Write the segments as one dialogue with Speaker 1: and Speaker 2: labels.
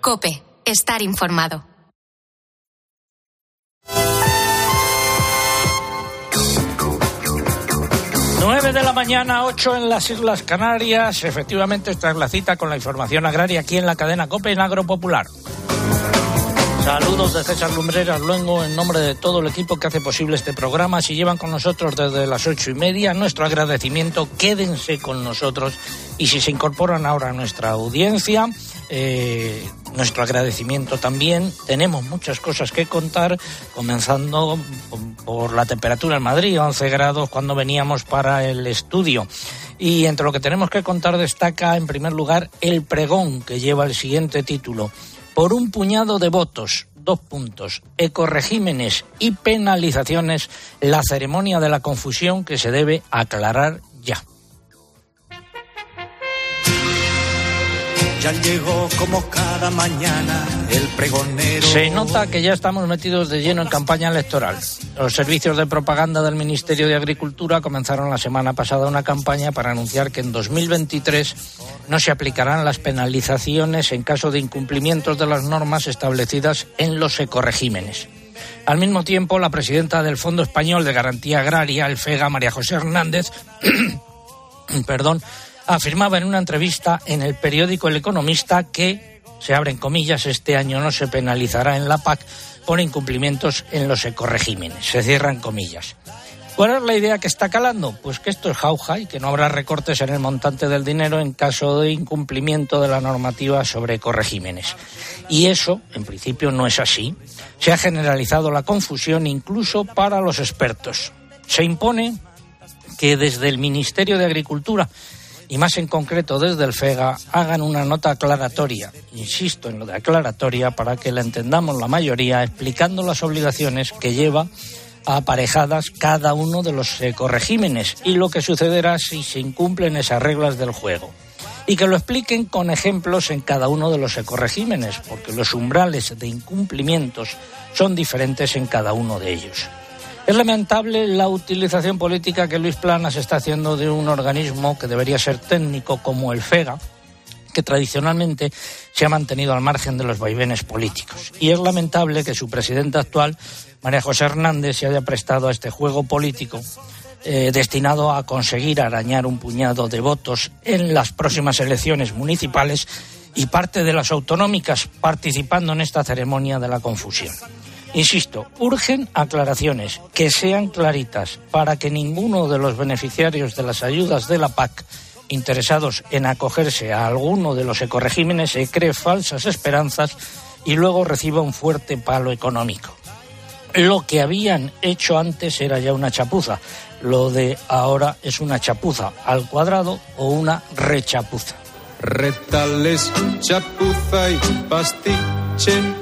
Speaker 1: Cope, estar informado.
Speaker 2: 9 de la mañana, 8 en las Islas Canarias. Efectivamente, esta es la cita con la información agraria aquí en la cadena COPE en Agropopular. Saludos de César Lumbreras Luengo en nombre de todo el equipo que hace posible este programa. Si llevan con nosotros desde las ocho y media, nuestro agradecimiento, quédense con nosotros. Y si se incorporan ahora a nuestra audiencia, eh, nuestro agradecimiento también. Tenemos muchas cosas que contar, comenzando por la temperatura en Madrid, 11 grados cuando veníamos para el estudio. Y entre lo que tenemos que contar destaca, en primer lugar, el pregón que lleva el siguiente título. Por un puñado de votos, dos puntos, ecoregímenes y penalizaciones, la ceremonia de la confusión que se debe aclarar ya.
Speaker 3: Ya llegó como cada mañana el pregonero.
Speaker 2: Se nota que ya estamos metidos de lleno en campaña electoral. Los servicios de propaganda del Ministerio de Agricultura comenzaron la semana pasada una campaña para anunciar que en 2023 no se aplicarán las penalizaciones en caso de incumplimientos de las normas establecidas en los ecoregímenes. Al mismo tiempo, la presidenta del Fondo Español de Garantía Agraria, el FEGA, María José Hernández, perdón, afirmaba en una entrevista en el periódico El Economista que, se abren comillas, este año no se penalizará en la PAC por incumplimientos en los ecoregímenes. Se cierran comillas. ¿Cuál es la idea que está calando? Pues que esto es jauja y que no habrá recortes en el montante del dinero en caso de incumplimiento de la normativa sobre ecoregímenes. Y eso, en principio, no es así. Se ha generalizado la confusión incluso para los expertos. Se impone que desde el Ministerio de Agricultura y más en concreto desde el FEGA, hagan una nota aclaratoria, insisto en lo de aclaratoria, para que la entendamos la mayoría, explicando las obligaciones que lleva aparejadas cada uno de los ecoregímenes y lo que sucederá si se incumplen esas reglas del juego. Y que lo expliquen con ejemplos en cada uno de los ecoregímenes, porque los umbrales de incumplimientos son diferentes en cada uno de ellos. Es lamentable la utilización política que Luis Planas está haciendo de un organismo que debería ser técnico como el FEGA, que tradicionalmente se ha mantenido al margen de los vaivenes políticos. Y es lamentable que su presidenta actual, María José Hernández, se haya prestado a este juego político eh, destinado a conseguir arañar un puñado de votos en las próximas elecciones municipales y parte de las autonómicas participando en esta ceremonia de la confusión. Insisto, urgen aclaraciones que sean claritas para que ninguno de los beneficiarios de las ayudas de la PAC interesados en acogerse a alguno de los ecoregímenes se cree falsas esperanzas y luego reciba un fuerte palo económico. Lo que habían hecho antes era ya una chapuza, lo de ahora es una chapuza al cuadrado o una rechapuza.
Speaker 4: Retales, chapuza y pastiche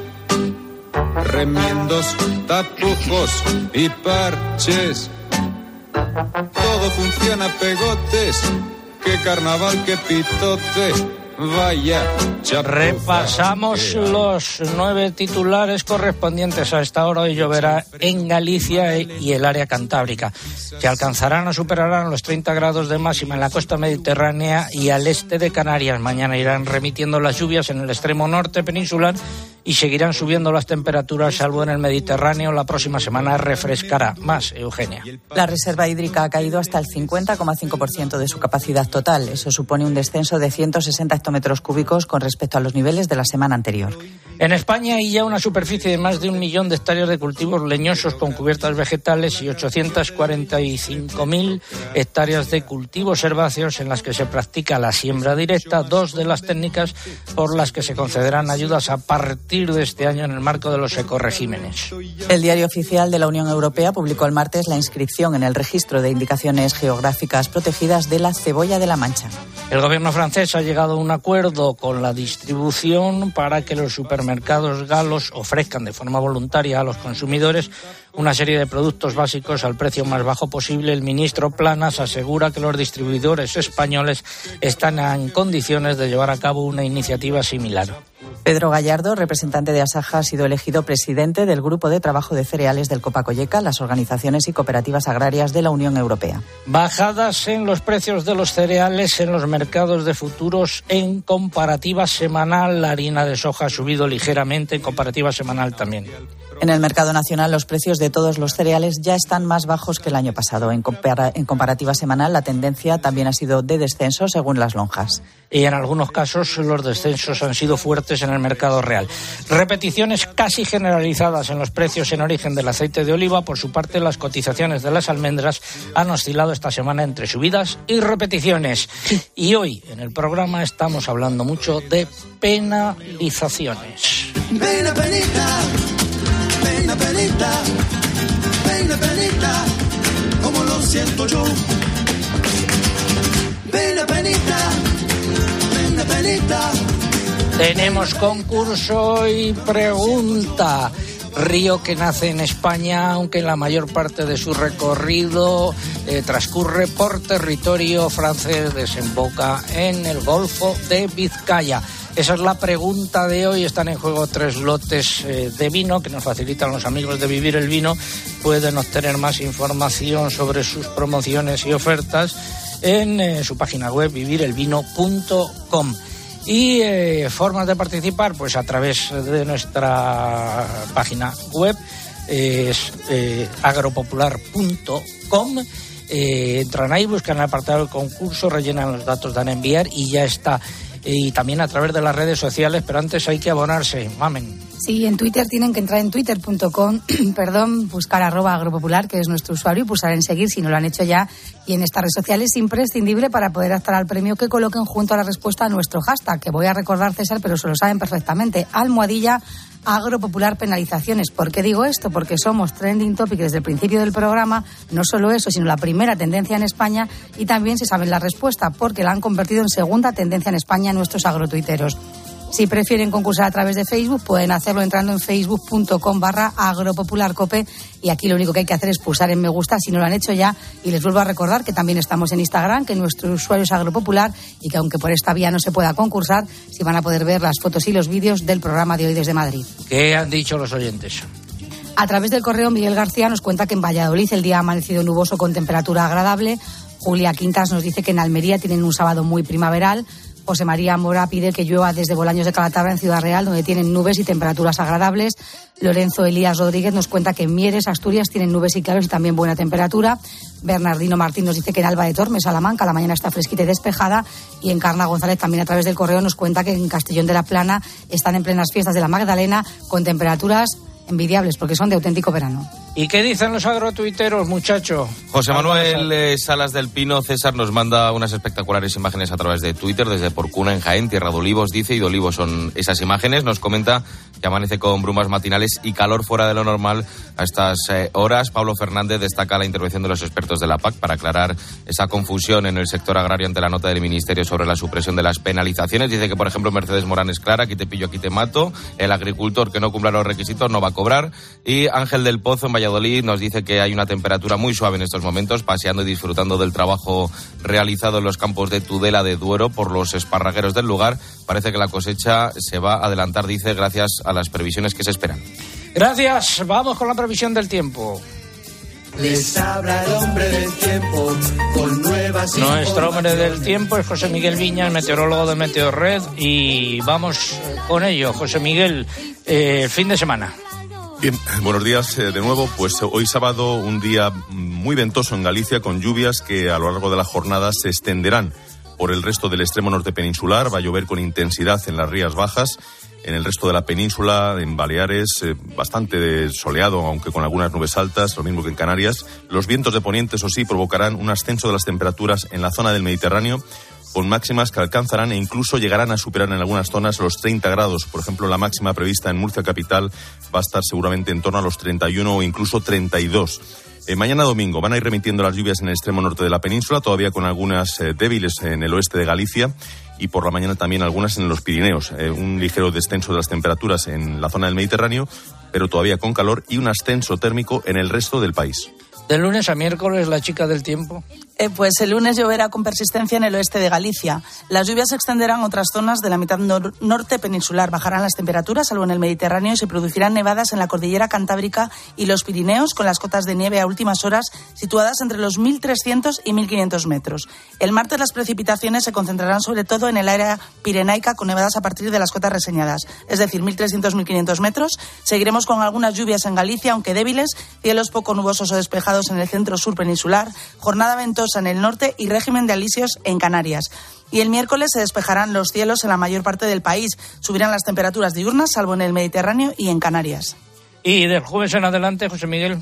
Speaker 4: remiendos, tapujos y parches. Todo funciona pegotes, qué carnaval, qué pitote. Vaya,
Speaker 2: repasamos los nueve titulares correspondientes a esta hora. Hoy lloverá en Galicia y el área cantábrica. Se alcanzarán o superarán los 30 grados de máxima en la costa mediterránea y al este de Canarias. Mañana irán remitiendo las lluvias en el extremo norte peninsular y seguirán subiendo las temperaturas, salvo en el Mediterráneo. La próxima semana refrescará más, Eugenia.
Speaker 5: La reserva hídrica ha caído hasta el 50,5% de su capacidad total. Eso supone un descenso de 160 hectómetros cúbicos con respecto a los niveles de la semana anterior.
Speaker 2: En España hay ya una superficie de más de un millón de hectáreas de cultivos leñosos con cubiertas vegetales y 845.000 hectáreas de cultivos herbáceos en las que se practica la siembra directa, dos de las técnicas por las que se concederán ayudas a partir de este año en el marco de los ecoregímenes.
Speaker 5: El Diario Oficial de la Unión Europea publicó el martes la inscripción en el registro de indicaciones geográficas protegidas de la cebolla de la Mancha.
Speaker 2: El gobierno francés ha llegado a un acuerdo con la distribución para que los supermercados galos ofrezcan de forma voluntaria a los consumidores una serie de productos básicos al precio más bajo posible, el ministro Planas asegura que los distribuidores españoles están en condiciones de llevar a cabo una iniciativa similar.
Speaker 5: Pedro Gallardo, representante de Asaja, ha sido elegido presidente del Grupo de Trabajo de Cereales del Copacoyeca, las organizaciones y cooperativas agrarias de la Unión Europea.
Speaker 2: Bajadas en los precios de los cereales en los mercados de futuros en comparativa semanal. La harina de soja ha subido ligeramente en comparativa semanal también.
Speaker 5: En el mercado nacional, los precios de todos los cereales ya están más bajos que el año pasado. En, en, comparativa semanal, la tendencia también ha sido de descenso según las lonjas.
Speaker 2: Y en algunos casos, los descensos han sido fuertes en el mercado real. Repeticiones casi generalizadas en los precios en origen del aceite de oliva. Por su parte, las cotizaciones de las almendras han oscilado esta semana entre subidas y repeticiones. Y hoy, en el programa, estamos hablando mucho de penalizaciones.
Speaker 3: Pena, penita, penita, pena, penita, como lo siento yo. Penita, penita.
Speaker 2: Tenemos concurso y pregunta. Río que nace en España, aunque la mayor parte de su recorrido eh, transcurre por territorio francés, desemboca en el Golfo de Vizcaya. Esa es la pregunta de hoy. Están en juego tres lotes eh, de vino que nos facilitan los amigos de Vivir el Vino. Pueden obtener más información sobre sus promociones y ofertas en eh, su página web vivirelvino.com. Y eh, formas de participar, pues a través de nuestra página web, es agropopular.com. Entran ahí, buscan el apartado del concurso, rellenan los datos, dan a enviar y ya está. Y también a través de las redes sociales, pero antes hay que abonarse. Mamen.
Speaker 6: Sí, en Twitter tienen que entrar en twitter.com, perdón, buscar arroba agropopular, que es nuestro usuario, y pulsar en seguir si no lo han hecho ya. Y en estas redes sociales es imprescindible para poder optar al premio que coloquen junto a la respuesta a nuestro hashtag, que voy a recordar, César, pero se lo saben perfectamente. Almohadilla agropopular penalizaciones. ¿Por qué digo esto? Porque somos trending topic desde el principio del programa, no solo eso, sino la primera tendencia en España y también se sabe la respuesta, porque la han convertido en segunda tendencia en España nuestros agrotuiteros. Si prefieren concursar a través de Facebook, pueden hacerlo entrando en facebook.com barra agropopularcope y aquí lo único que hay que hacer es pulsar en me gusta si no lo han hecho ya y les vuelvo a recordar que también estamos en Instagram, que nuestro usuario es agropopular y que aunque por esta vía no se pueda concursar, sí van a poder ver las fotos y los vídeos del programa de hoy desde Madrid.
Speaker 2: ¿Qué han dicho los oyentes?
Speaker 6: A través del correo, Miguel García nos cuenta que en Valladolid el día ha amanecido nuboso con temperatura agradable. Julia Quintas nos dice que en Almería tienen un sábado muy primaveral. José María Mora pide que llueva desde Bolaños de Calatabra en Ciudad Real, donde tienen nubes y temperaturas agradables. Lorenzo Elías Rodríguez nos cuenta que en Mieres, Asturias, tienen nubes y claros y también buena temperatura. Bernardino Martín nos dice que en Alba de Tormes, Salamanca, la mañana está fresquita y despejada. Y Encarna González también a través del correo nos cuenta que en Castellón de la Plana están en plenas fiestas de la Magdalena con temperaturas envidiables porque son de auténtico verano.
Speaker 2: ¿Y qué dicen los agrotuiteros, muchacho?
Speaker 7: José Manuel eh, Salas del Pino César nos manda unas espectaculares imágenes a través de Twitter desde Porcuna en Jaén, Tierra de Olivos, dice, y de Olivos son esas imágenes. Nos comenta que amanece con brumas matinales y calor fuera de lo normal a estas eh, horas. Pablo Fernández destaca la intervención de los expertos de la PAC para aclarar esa confusión en el sector agrario ante la nota del Ministerio sobre la supresión de las penalizaciones. Dice que, por ejemplo, Mercedes Morán es clara, aquí te pillo, aquí te mato. El agricultor que no cumpla los requisitos no va a cobrar. Y Ángel del Pozo en Valladolid nos dice que hay una temperatura muy suave en estos momentos, paseando y disfrutando del trabajo realizado en los campos de Tudela de Duero por los esparragueros del lugar. Parece que la cosecha se va a adelantar, dice, gracias a las previsiones que se esperan.
Speaker 2: Gracias. Vamos con la previsión del tiempo.
Speaker 3: Les habla el hombre del tiempo con nuevas
Speaker 2: Nuestro hombre del tiempo es José Miguel Viña, el meteorólogo de Meteorred, y vamos con ello. José Miguel, eh, fin de semana.
Speaker 8: Bien, buenos días eh, de nuevo. Pues hoy sábado un día muy ventoso en Galicia con lluvias que a lo largo de la jornada se extenderán por el resto del extremo norte peninsular. Va a llover con intensidad en las rías bajas. En el resto de la península, en Baleares, eh, bastante soleado, aunque con algunas nubes altas, lo mismo que en Canarias. Los vientos de poniente, eso sí, provocarán un ascenso de las temperaturas en la zona del Mediterráneo con máximas que alcanzarán e incluso llegarán a superar en algunas zonas los 30 grados. Por ejemplo, la máxima prevista en Murcia capital va a estar seguramente en torno a los 31 o incluso 32. Eh, mañana domingo van a ir remitiendo las lluvias en el extremo norte de la península, todavía con algunas eh, débiles en el oeste de Galicia y por la mañana también algunas en los Pirineos. Eh, un ligero descenso de las temperaturas en la zona del Mediterráneo, pero todavía con calor y un ascenso térmico en el resto del país.
Speaker 2: De lunes a miércoles, la chica del tiempo.
Speaker 9: Eh, pues el lunes lloverá con persistencia en el oeste de Galicia. Las lluvias se extenderán a otras zonas de la mitad norte peninsular. Bajarán las temperaturas, salvo en el Mediterráneo, y se producirán nevadas en la cordillera Cantábrica y los Pirineos, con las cotas de nieve a últimas horas situadas entre los 1.300 y 1.500 metros. El martes las precipitaciones se concentrarán sobre todo en el área pirenaica, con nevadas a partir de las cotas reseñadas, es decir, 1.300-1.500 metros. Seguiremos con algunas lluvias en Galicia, aunque débiles, cielos poco nubosos o despejados en el centro sur peninsular, jornada ventosa en el norte y régimen de alisios en Canarias. Y el miércoles se despejarán los cielos en la mayor parte del país. Subirán las temperaturas diurnas, salvo en el Mediterráneo y en Canarias.
Speaker 2: Y del jueves en adelante, José Miguel.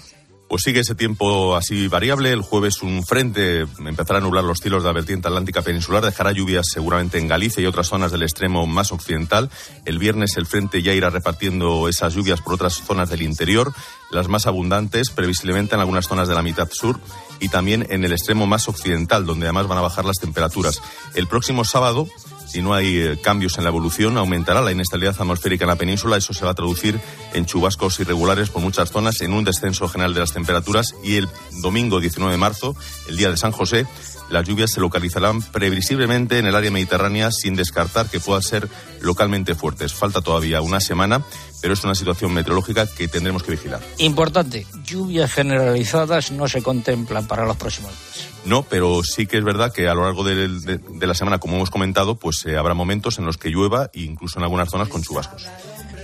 Speaker 8: Pues sigue ese tiempo así variable. El jueves un frente empezará a nublar los cielos de la vertiente atlántica peninsular, dejará lluvias seguramente en Galicia y otras zonas del extremo más occidental. El viernes el frente ya irá repartiendo esas lluvias por otras zonas del interior, las más abundantes previsiblemente en algunas zonas de la mitad sur y también en el extremo más occidental, donde además van a bajar las temperaturas. El próximo sábado si no hay eh, cambios en la evolución, aumentará la inestabilidad atmosférica en la península. Eso se va a traducir en chubascos irregulares por muchas zonas, en un descenso general de las temperaturas. Y el domingo 19 de marzo, el día de San José, las lluvias se localizarán previsiblemente en el área mediterránea sin descartar que puedan ser localmente fuertes. Falta todavía una semana, pero es una situación meteorológica que tendremos que vigilar.
Speaker 2: Importante, lluvias generalizadas no se contemplan para los próximos días.
Speaker 8: No, pero sí que es verdad que a lo largo de, la semana, como hemos comentado, pues eh, habrá momentos en los que llueva e incluso en algunas zonas con chubascos.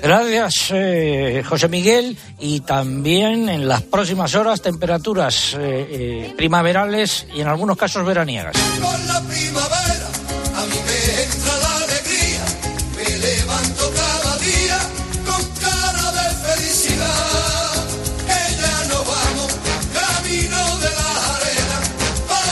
Speaker 2: Gracias, eh, José Miguel. Y también en las próximas horas temperaturas eh, primaverales y en algunos casos veraniegas.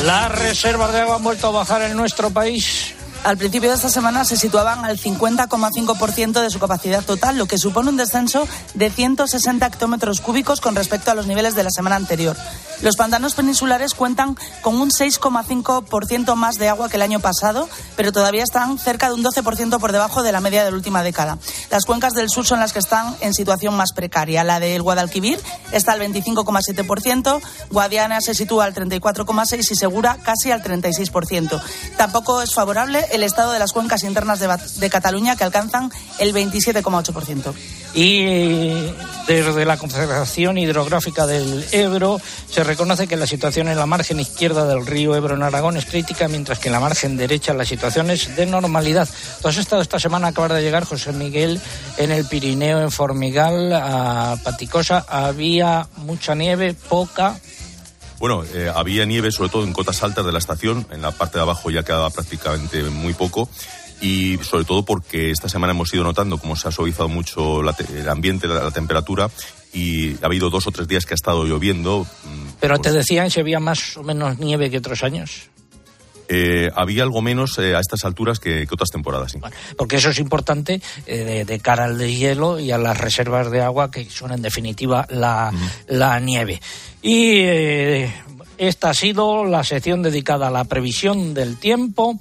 Speaker 2: Las reservas de agua han vuelto a bajar en nuestro país.
Speaker 9: Al principio de esta semana se situaban al 50,5% de su capacidad total, lo que supone un descenso de 160 hectómetros cúbicos con respecto a los niveles de la semana anterior. Los pantanos peninsulares cuentan con un 6,5% más de agua que el año pasado, pero todavía están cerca de un 12% por debajo de la media de la última década. Las cuencas del sur son las que están en situación más precaria. La del Guadalquivir está al 25,7%, Guadiana se sitúa al 34,6% y Segura casi al 36%. Tampoco es favorable el estado de las cuencas internas de, Cataluña, que alcanzan el 27,8%.
Speaker 2: Y desde la Confederación Hidrográfica del Ebro se reconoce que la situación en la margen izquierda del río Ebro en Aragón es crítica, mientras que en la margen derecha la situación es de normalidad. Tú estado esta semana, acaba de llegar José Miguel en el Pirineo, en Formigal, a Paticosa. Había mucha nieve, poca.
Speaker 8: Bueno, eh, había nieve sobre todo en cotas altas de la estación, en la parte de abajo ya quedaba prácticamente muy poco y sobre todo porque esta semana hemos ido notando cómo se ha suavizado mucho el ambiente, la, temperatura y ha habido dos o tres días que ha estado lloviendo.
Speaker 2: Mm, Pero te pues decían si había más o menos nieve que otros años.
Speaker 8: Eh, había algo menos eh, a estas alturas que, otras temporadas. Sí.
Speaker 2: porque eso es importante de, cara al deshielo y a las reservas de agua, que son en definitiva la, la nieve. Y eh, esta ha sido la sección dedicada a la previsión del tiempo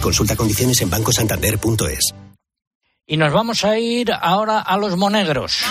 Speaker 10: Consulta condiciones en bancosantander.es.
Speaker 2: Y nos vamos a ir ahora a los monegros.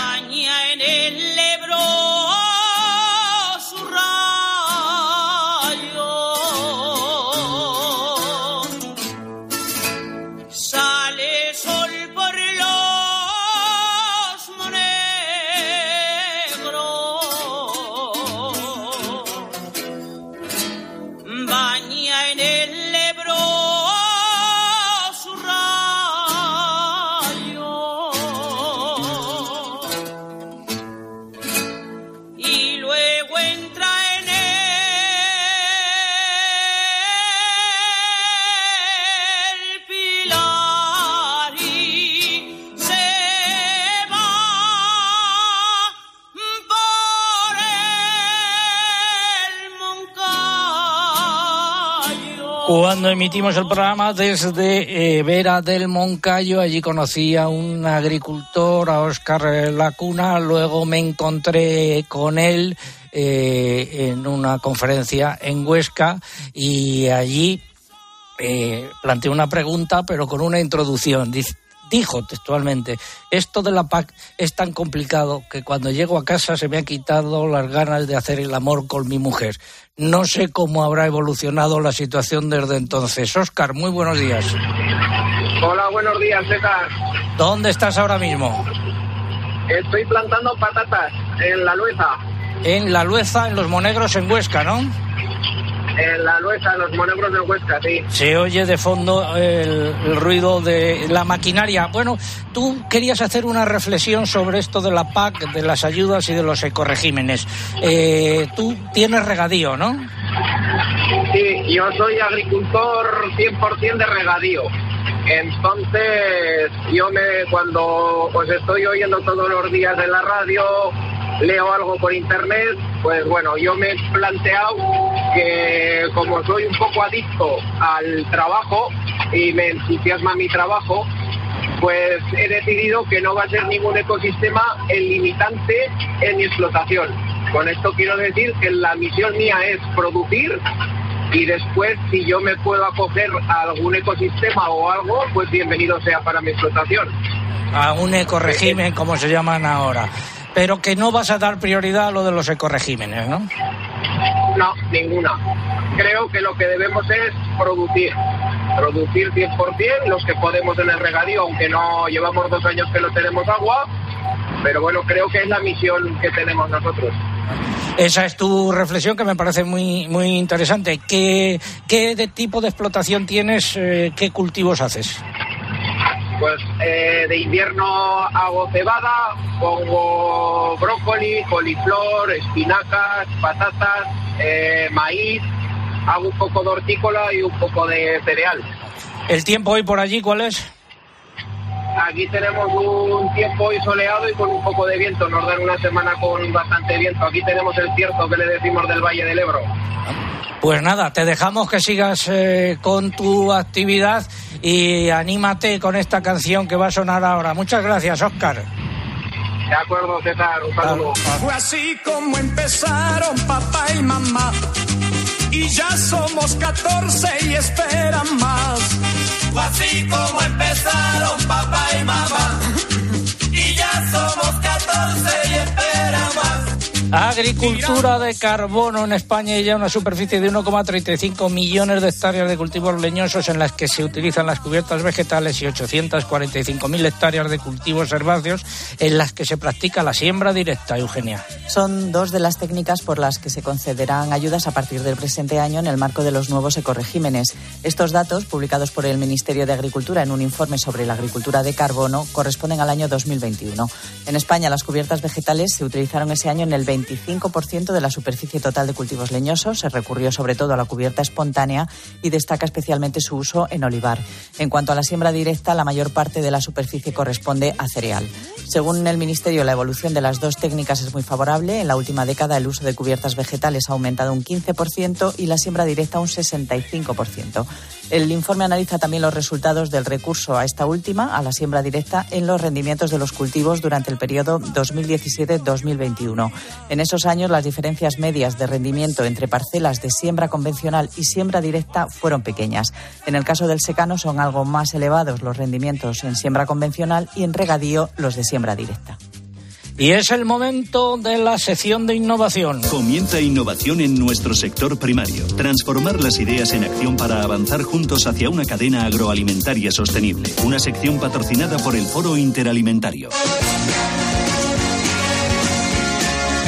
Speaker 2: Cuando emitimos el programa desde eh, Vera del Moncayo, allí conocí a un agricultor, a Óscar Lacuna, luego me encontré con él eh, en una conferencia en Huesca y allí eh, planteé una pregunta, pero con una introducción. Dijo textualmente, esto de la PAC es tan complicado que cuando llego a casa se me ha quitado las ganas de hacer el amor con mi mujer. No sé cómo habrá evolucionado la situación desde entonces. Oscar, muy buenos días.
Speaker 11: Hola, buenos días, César.
Speaker 2: ¿Dónde estás ahora mismo?
Speaker 11: Estoy plantando patatas en la Lueza.
Speaker 2: En la Lueza, en los Monegros, en Huesca, ¿no?
Speaker 11: En la Lueza, en los Monegros de Huesca, sí.
Speaker 2: Se oye de fondo el, ruido de la maquinaria. Bueno, tú querías hacer una reflexión sobre esto de la PAC, de las ayudas y de los ecoregímenes. Eh, tú tienes regadío, ¿no?
Speaker 11: Sí, yo soy agricultor 100% de regadío. Entonces, yo me, cuando os estoy oyendo todos los días en la radio, leo algo por internet, pues bueno, yo me he planteado que como soy un poco adicto al trabajo y me entusiasma mi trabajo, pues he decidido que no va a ser ningún ecosistema el limitante en mi explotación. Con esto quiero decir que la misión mía es producir y después si yo me puedo acoger a algún ecosistema o algo, pues bienvenido sea para mi explotación.
Speaker 2: A un ecoregimen, como se llaman ahora pero que no vas a dar prioridad a lo de los ecoregímenes, ¿no?
Speaker 11: No, ninguna. Creo que lo que debemos es producir. Producir 100% los que podemos en el regadío, aunque no llevamos dos años que no tenemos agua, pero bueno, creo que es la misión que tenemos nosotros.
Speaker 2: Esa es tu reflexión que me parece muy, muy interesante. ¿Qué, qué de tipo de explotación tienes? Eh, ¿Qué cultivos haces?
Speaker 11: Pues eh, de invierno hago cebada, pongo brócoli, coliflor, espinacas, patatas, eh, maíz, hago un poco de hortícola y un poco de cereal.
Speaker 2: ¿El tiempo hoy por allí cuál es?
Speaker 11: Aquí tenemos un tiempo hoy soleado y con un poco de viento. Nos dan una semana con bastante viento. Aquí tenemos el cierto que le decimos del Valle del Ebro.
Speaker 2: Pues nada, te dejamos que sigas eh, con tu actividad y anímate con esta canción que va a sonar ahora. Muchas gracias, Oscar.
Speaker 11: De acuerdo, César. Un saludo.
Speaker 12: Fue así como empezaron papá y mamá. Y ya somos 14 y esperan más. Fue así como empezaron papá y mamá. Y ya somos 14 y esperan más.
Speaker 2: Agricultura de carbono en España y ya una superficie de 1,35 millones de hectáreas de cultivos leñosos en las que se utilizan las cubiertas vegetales y 845.000 hectáreas de cultivos herbáceos en las que se practica la siembra directa, Eugenia.
Speaker 5: Son dos de las técnicas por las que se concederán ayudas a partir del presente año en el marco de los nuevos ecoregímenes. Estos datos, publicados por el Ministerio de Agricultura en un informe sobre la agricultura de carbono, corresponden al año 2021. En España, las cubiertas vegetales se utilizaron ese año en el 20 25% de la superficie total de cultivos leñosos. Se recurrió sobre todo a la cubierta espontánea y destaca especialmente su uso en olivar. En cuanto a la siembra directa, la mayor parte de la superficie corresponde a cereal. Según el Ministerio, la evolución de las dos técnicas es muy favorable. En la última década, el uso de cubiertas vegetales ha aumentado un 15% y la siembra directa un 65%. El informe analiza también los resultados del recurso a esta última, a la siembra directa, en los rendimientos de los cultivos durante el periodo 2017-2021. En esos años, las diferencias medias de rendimiento entre parcelas de siembra convencional y siembra directa fueron pequeñas. En el caso del secano, son algo más elevados los rendimientos en siembra convencional y en regadío los de siembra directa.
Speaker 2: Y es el momento de la sección de innovación.
Speaker 13: Comienza innovación en nuestro sector primario. Transformar las ideas en acción para avanzar juntos hacia una cadena agroalimentaria sostenible. Una sección patrocinada por el Foro Interalimentario.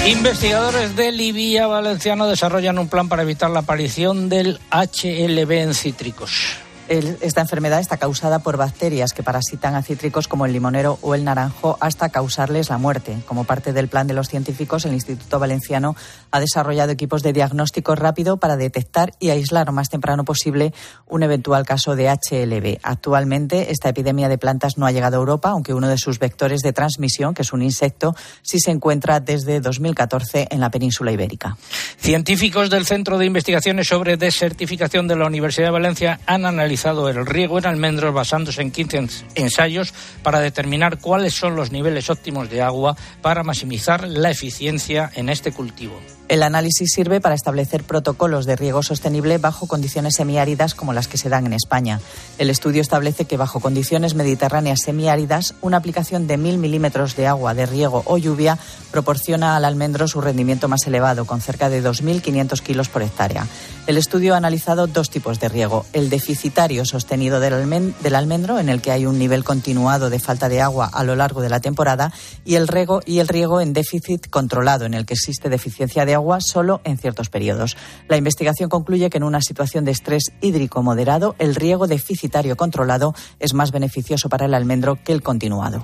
Speaker 2: Investigadores de Libia Valenciano desarrollan un plan para evitar la aparición del HLB en cítricos.
Speaker 5: Esta enfermedad está causada por bacterias que parasitan a cítricos como el limonero o el naranjo hasta causarles la muerte. Como parte del plan de los científicos, el Instituto Valenciano ha desarrollado equipos de diagnóstico rápido para detectar y aislar lo más temprano posible un eventual caso de HLB. Actualmente, esta epidemia de plantas no ha llegado a Europa, aunque uno de sus vectores de transmisión, que es un insecto, sí se encuentra desde 2014 en la península ibérica.
Speaker 2: Científicos del Centro de Investigaciones sobre Desertificación de la Universidad de Valencia han analizado el riego en almendros basándose en 15 ensayos para determinar cuáles son los niveles óptimos de agua para maximizar la eficiencia en este cultivo.
Speaker 5: El análisis sirve para establecer protocolos de riego sostenible bajo condiciones semiáridas como las que se dan en España. El estudio establece que bajo condiciones mediterráneas semiáridas, una aplicación de mil milímetros de agua de riego o lluvia proporciona al almendro su rendimiento más elevado, con cerca de 2.500 kilos por hectárea. El estudio ha analizado dos tipos de riego. El deficitario sostenido del, almendro, en el que hay un nivel continuado de falta de agua a lo largo de la temporada, y el, riego, y el riego en déficit controlado, en el que existe deficiencia de agua solo en ciertos periodos. La investigación concluye que en una situación de estrés hídrico moderado, el riego deficitario controlado es más beneficioso para el almendro que el continuado.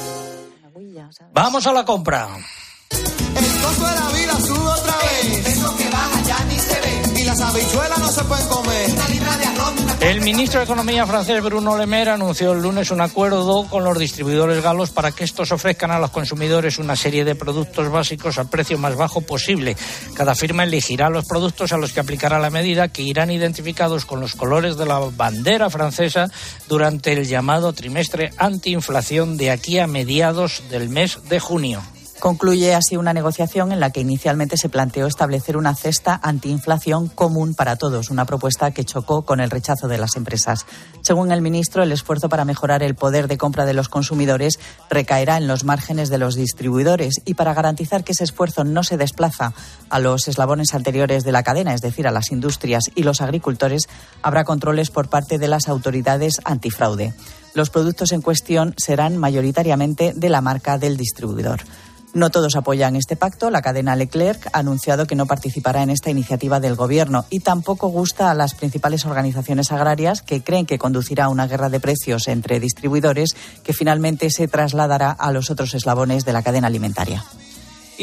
Speaker 2: Vamos a la compra.
Speaker 3: El
Speaker 2: ministro de Economía francés Bruno Le Maire anunció el lunes un acuerdo con los distribuidores galos para que estos ofrezcan a los consumidores una serie de productos básicos al precio más bajo posible. Cada firma elegirá los productos a los que aplicará la medida que irán identificados con los colores de la bandera francesa durante el llamado trimestre antiinflación de aquí a mediados del mes de junio.
Speaker 5: Concluye así una negociación en la que inicialmente se planteó establecer una cesta antiinflación común para todos, una propuesta que chocó con el rechazo de las empresas. Según el ministro, el esfuerzo para mejorar el poder de compra de los consumidores recaerá en los márgenes de los distribuidores y para garantizar que ese esfuerzo no se desplaza a los eslabones anteriores de la cadena, es decir, a las industrias y los agricultores, habrá controles por parte de las autoridades antifraude. Los productos en cuestión serán mayoritariamente de la marca del distribuidor. No todos apoyan este pacto. La cadena Leclerc ha anunciado que no participará en esta iniciativa del Gobierno y tampoco gusta a las principales organizaciones agrarias que creen que conducirá a una guerra de precios entre distribuidores que finalmente se trasladará a los otros eslabones de la cadena alimentaria.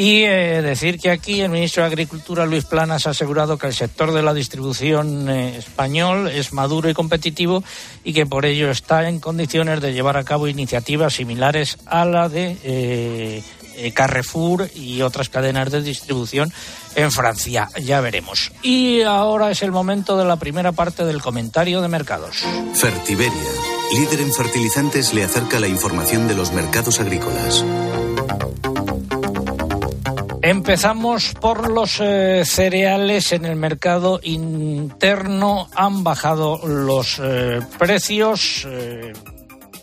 Speaker 2: Y eh, decir que aquí el ministro de Agricultura, Luis Planas, ha asegurado que el sector de la distribución eh, español es maduro y competitivo y que por ello está en condiciones de llevar a cabo iniciativas similares a la de eh, Carrefour y otras cadenas de distribución en Francia. Ya veremos. Y ahora es el momento de la primera parte del comentario de mercados.
Speaker 14: Fertiberia, líder en fertilizantes, le acerca la información de los mercados agrícolas.
Speaker 2: Empezamos por los eh, cereales en el mercado interno. Han bajado los eh, precios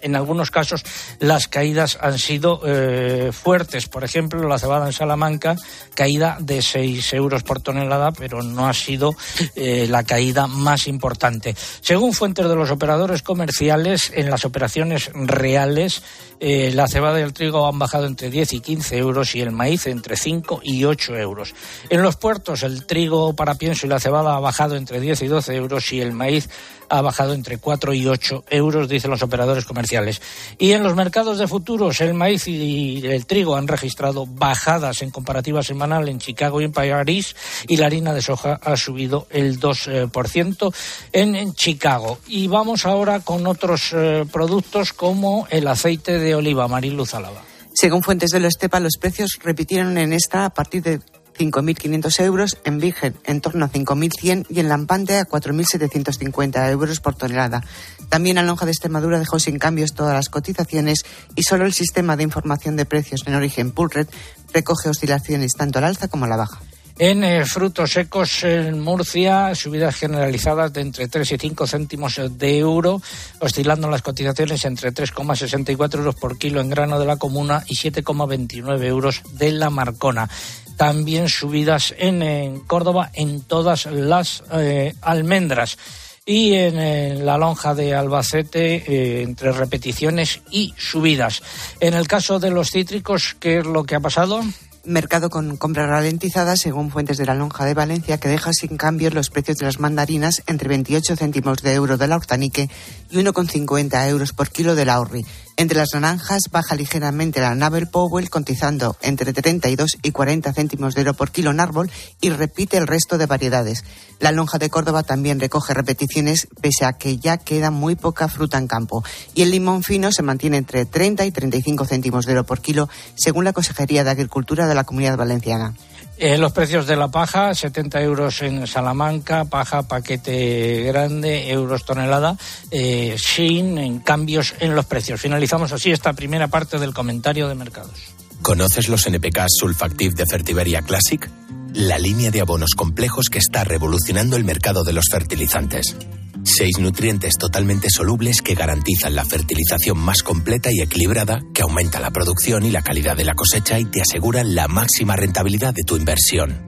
Speaker 2: en algunos casos las caídas han sido eh, fuertes. Por ejemplo, la cebada en Salamanca, caída de 6 euros por tonelada, pero no ha sido eh, la caída más importante. Según fuentes de los operadores comerciales, en las operaciones reales, eh, la cebada y el trigo han bajado entre 10 y 15 euros y el maíz entre 5 y 8 euros. En los puertos, el trigo para pienso y la cebada ha bajado entre 10 y 12 euros y el maíz ha bajado entre 4 y 8 euros, dicen los operadores comerciales. Y en los mercados de futuros, el maíz y el trigo han registrado bajadas en comparativa semanal en Chicago y en París, y la harina de soja ha subido el 2% en, Chicago. Y vamos ahora con otros eh, productos como el aceite de oliva, Mariluz Alaba.
Speaker 15: Según fuentes de lo Estepa, los precios repitieron en esta a partir de 5.500 euros, en Virgen en torno a 5.100 y en Lampante a 4.750 euros por tonelada. También la lonja de Extremadura dejó sin cambios todas las cotizaciones y solo el sistema de información de precios en origen Pulred recoge oscilaciones tanto al alza como a la baja.
Speaker 2: En eh, frutos secos en Murcia, subidas generalizadas de entre 3 y 5 céntimos de euro, oscilando las cotizaciones entre 3,64 euros por kilo en grano de la comuna y 7,29 euros de la Marcona también subidas en, Córdoba en todas las eh, almendras y en, la lonja de Albacete eh, entre repeticiones y subidas. En el caso de los cítricos, ¿qué es lo que ha pasado?
Speaker 15: mercado con compra ralentizada, según fuentes de la lonja de Valencia, que deja sin cambios los precios de las mandarinas entre 28 céntimos de euro de la hortanique y 1,50 euros por kilo de la horri. Entre las naranjas baja ligeramente la Navel Powell, cotizando entre 32 y 40 céntimos de euro por kilo en árbol y repite el resto de variedades. La lonja de Córdoba también recoge repeticiones, pese a que ya queda muy poca fruta en campo. Y el limón fino se mantiene entre 30 y 35 céntimos de euro por kilo, según la Consejería de Agricultura de la Comunidad Valenciana.
Speaker 2: Eh, los precios de la paja, 70 euros en Salamanca, paja paquete grande, euros tonelada, eh, sin cambios en los precios. Finalizamos así esta primera parte del comentario de mercados.
Speaker 16: ¿Conoces los NPK Sulfactive de Fertiberia Classic? La línea de abonos complejos que está revolucionando el mercado de los fertilizantes. Seis nutrientes totalmente solubles que garantizan la fertilización más completa y equilibrada, que aumenta la producción y la calidad de la cosecha y te aseguran la máxima rentabilidad de tu inversión.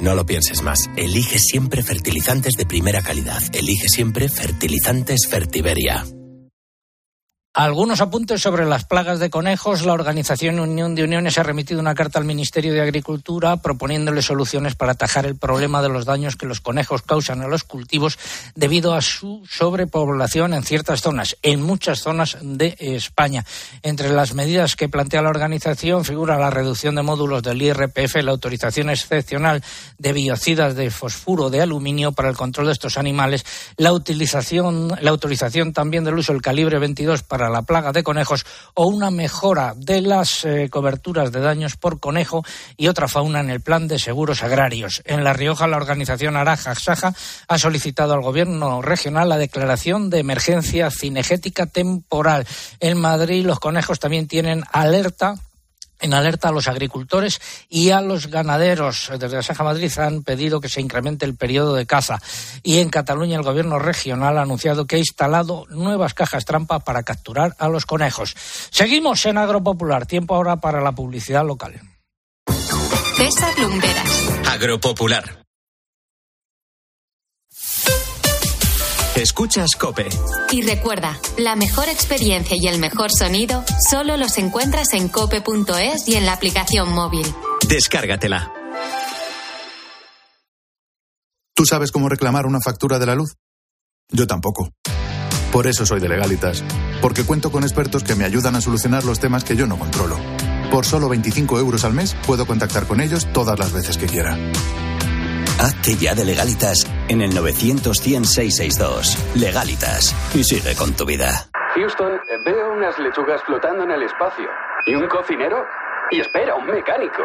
Speaker 16: No lo pienses más. Elige siempre fertilizantes de primera calidad. Elige siempre fertilizantes Fertiberia.
Speaker 2: Algunos apuntes sobre las plagas de conejos. La Organización Unión de Uniones ha remitido una carta al Ministerio de Agricultura proponiéndole soluciones para atajar el problema de los daños que los conejos causan a los cultivos debido a su sobrepoblación en ciertas zonas, en muchas zonas de España. Entre las medidas que plantea la organización figura la reducción de módulos del IRPF, la autorización excepcional de biocidas de fosfuro de aluminio para el control de estos animales, la utilización, la autorización también del uso del calibre 22 para la plaga de conejos o una mejora de las eh, coberturas de daños por conejo y otra fauna en el plan de seguros agrarios. En La Rioja, la organización Araja Saja ha solicitado al gobierno regional la declaración de emergencia cinegética temporal. En Madrid, los conejos también tienen alerta en alerta a los agricultores y a los ganaderos. Desde la Saja Madrid han pedido que se incremente el periodo de caza. Y en Cataluña el gobierno regional ha anunciado que ha instalado nuevas cajas trampa para capturar a los conejos. Seguimos en Agropopular. Tiempo ahora para la publicidad local.
Speaker 1: César Lumberas.
Speaker 10: Agropopular. Escuchas Cope.
Speaker 1: Y recuerda, la mejor experiencia y el mejor sonido solo los encuentras en cope.es y en la aplicación móvil.
Speaker 10: Descárgatela.
Speaker 17: ¿Tú sabes cómo reclamar una factura de la luz? Yo tampoco. Por eso soy de Legalitas, porque cuento con expertos que me ayudan a solucionar los temas que yo no controlo. Por solo 25 euros al mes puedo contactar con ellos todas las veces que quiera.
Speaker 10: Hazte ya de legalitas en el 900 Legalitas. Y sigue con tu vida.
Speaker 18: Houston, veo unas lechugas flotando en el espacio. ¿Y un cocinero? Y espera, un mecánico.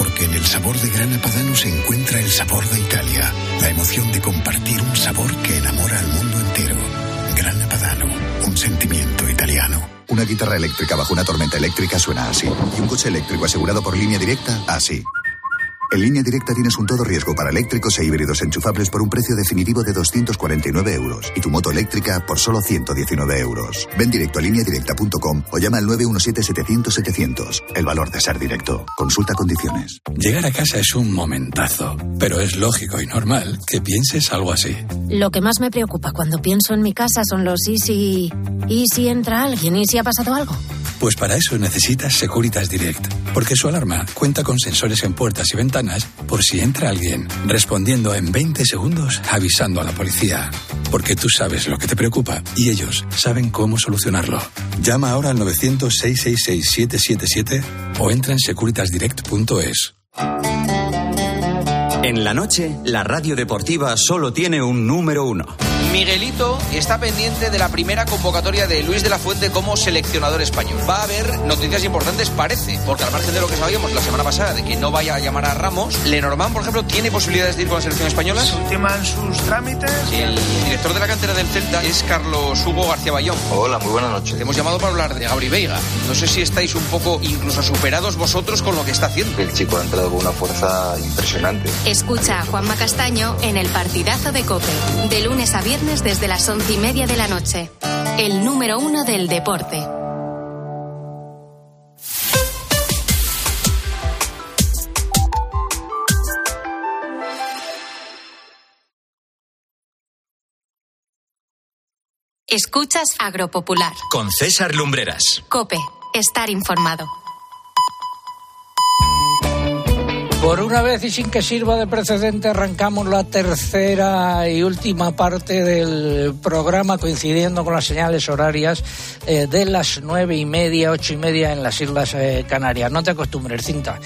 Speaker 19: porque en el sabor de Grana Padano se encuentra el sabor de Italia, la emoción de compartir un sabor que enamora al mundo entero. Grana Padano, un sentimiento italiano.
Speaker 20: Una guitarra eléctrica bajo una tormenta eléctrica suena así, y un coche eléctrico asegurado por línea directa así. En línea directa tienes un todo riesgo para eléctricos e híbridos enchufables por un precio definitivo de 249 euros y tu moto eléctrica por solo 119 euros. Ven directo a lineadirecta.com o llama al 917-700-700. El valor de ser directo. Consulta condiciones.
Speaker 21: Llegar a casa es un momentazo, pero es lógico y normal que pienses algo así.
Speaker 22: Lo que más me preocupa cuando pienso en mi casa son los y si... ¿Y si entra alguien? ¿Y si ha pasado algo?
Speaker 21: Pues para eso necesitas Securitas Direct, porque su alarma cuenta con sensores en puertas y ventanas por si entra alguien, respondiendo en 20 segundos avisando a la policía. Porque tú sabes lo que te preocupa y ellos saben cómo solucionarlo. Llama ahora al 900-666-777 o entra en securitasdirect.es.
Speaker 23: En la noche, la radio deportiva solo tiene un número uno.
Speaker 24: Miguelito está pendiente de la primera convocatoria de Luis de la Fuente como seleccionador español. Va a haber noticias importantes, parece, porque al margen de lo que sabíamos la semana pasada de que no vaya a llamar a Ramos, Lenormand, por ejemplo, tiene posibilidades de ir con la selección española.
Speaker 25: Se ultiman sus trámites.
Speaker 24: El director de la cantera del Celta es Carlos Hugo García Bayón.
Speaker 26: Hola, muy buenas noches.
Speaker 24: Hemos llamado para hablar de Gabri Veiga. No sé si estáis un poco incluso superados vosotros con lo que está haciendo.
Speaker 26: El chico ha entrado con una fuerza impresionante.
Speaker 1: Escucha a Juanma Castaño en el partidazo de Cope, de lunes a viernes desde las once y media de la noche. El número uno del deporte. Escuchas Agropopular.
Speaker 23: Con César Lumbreras.
Speaker 1: Cope, estar informado.
Speaker 2: Por una vez y sin que sirva de precedente, arrancamos la tercera y última parte del programa coincidiendo con las señales horarias eh, de las nueve y media, ocho y media en las Islas eh, Canarias. No te acostumbres, cinta.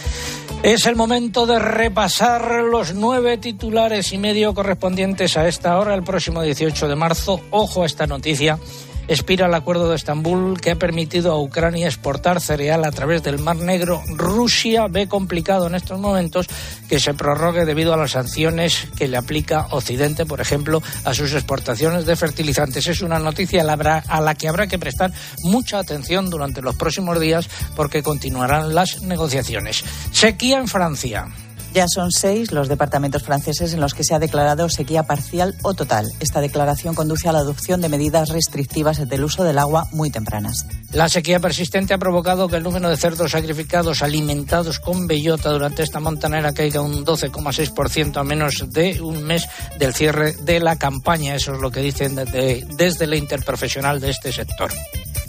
Speaker 2: Es el momento de repasar los nueve titulares y medio correspondientes a esta hora, el próximo 18 de marzo. Ojo a esta noticia expira el acuerdo de Estambul que ha permitido a Ucrania exportar cereal a través del Mar Negro. Rusia ve complicado en estos momentos que se prorrogue debido a las sanciones que le aplica Occidente, por ejemplo, a sus exportaciones de fertilizantes. Es una noticia a la que habrá que prestar mucha atención durante los próximos días porque continuarán las negociaciones. Sequía en Francia.
Speaker 5: Ya son seis los departamentos franceses en los que se ha declarado sequía parcial o total. Esta declaración conduce a la adopción de medidas restrictivas del uso del agua muy tempranas.
Speaker 2: La sequía persistente ha provocado que el número de cerdos sacrificados alimentados con bellota durante esta montanera caiga un 12,6% a menos de un mes del cierre de la campaña. Eso es lo que dicen desde, desde la interprofesional de este sector.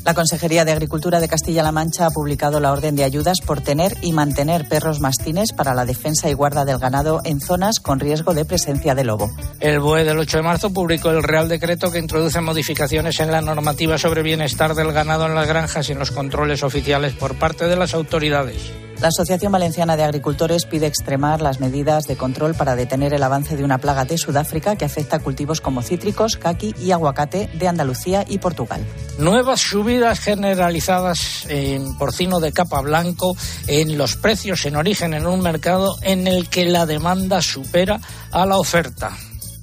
Speaker 5: La Consejería de Agricultura de Castilla-La Mancha ha publicado la orden de ayudas por tener y mantener perros mastines para la defensa y guarda del ganado en zonas con riesgo de presencia de lobo.
Speaker 2: El BOE del 8 de marzo publicó el Real Decreto que introduce modificaciones en la normativa sobre bienestar del ganado en las granjas y los controles oficiales por parte de las autoridades.
Speaker 5: La Asociación Valenciana de Agricultores pide extremar las medidas de control para detener el avance de una plaga de Sudáfrica que afecta a cultivos como cítricos, caqui y aguacate de Andalucía y Portugal.
Speaker 2: Nuevas subidas generalizadas en porcino de capa blanco en los precios en origen en un mercado en el que la demanda supera a la oferta.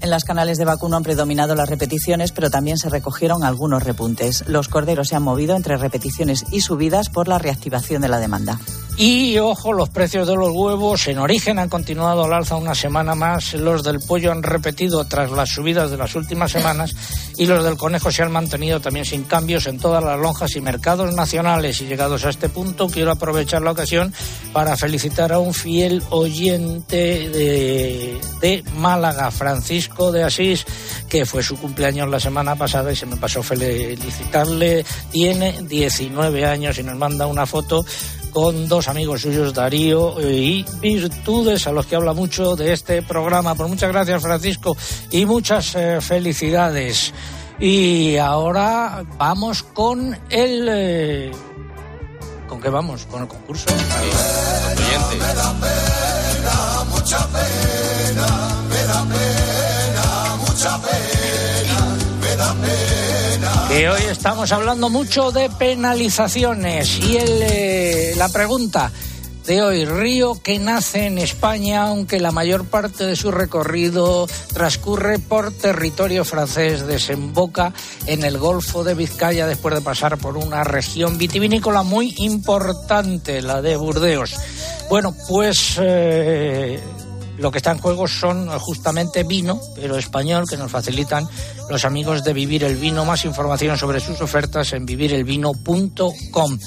Speaker 5: En las canales de vacuno han predominado las repeticiones, pero también se recogieron algunos repuntes. Los corderos se han movido entre repeticiones y subidas por la reactivación de la demanda.
Speaker 2: Y ojo, los precios de los huevos en origen han continuado al alza una semana más. Los del pollo han repetido tras las subidas de las últimas semanas y los del conejo se han mantenido también sin cambios en todas las lonjas y mercados nacionales. Y llegados a este punto, quiero aprovechar la ocasión para felicitar a un fiel oyente de, de Málaga, Francisco de Asís, que fue su cumpleaños la semana pasada y se me pasó felicitarle. Tiene 19 años y nos manda una foto con dos amigos suyos, Darío y Virtudes, a los que habla mucho de este programa. Pues muchas gracias, Francisco, y muchas eh, felicidades. Y ahora vamos con el. Eh, ¿Con qué vamos? Con el concurso.
Speaker 3: Me da pena, mucha pena,
Speaker 2: Que hoy estamos hablando mucho de penalizaciones y el, eh, la pregunta de hoy, río que nace en España, aunque la mayor parte de su recorrido transcurre por territorio francés, desemboca en el Golfo de Vizcaya después de pasar por una región vitivinícola muy importante, la de Burdeos. Bueno, pues eh, lo que está en juego son justamente vino, pero español, que nos facilitan los amigos de Vivir el Vino. Más información sobre sus ofertas en vivirelvino.com.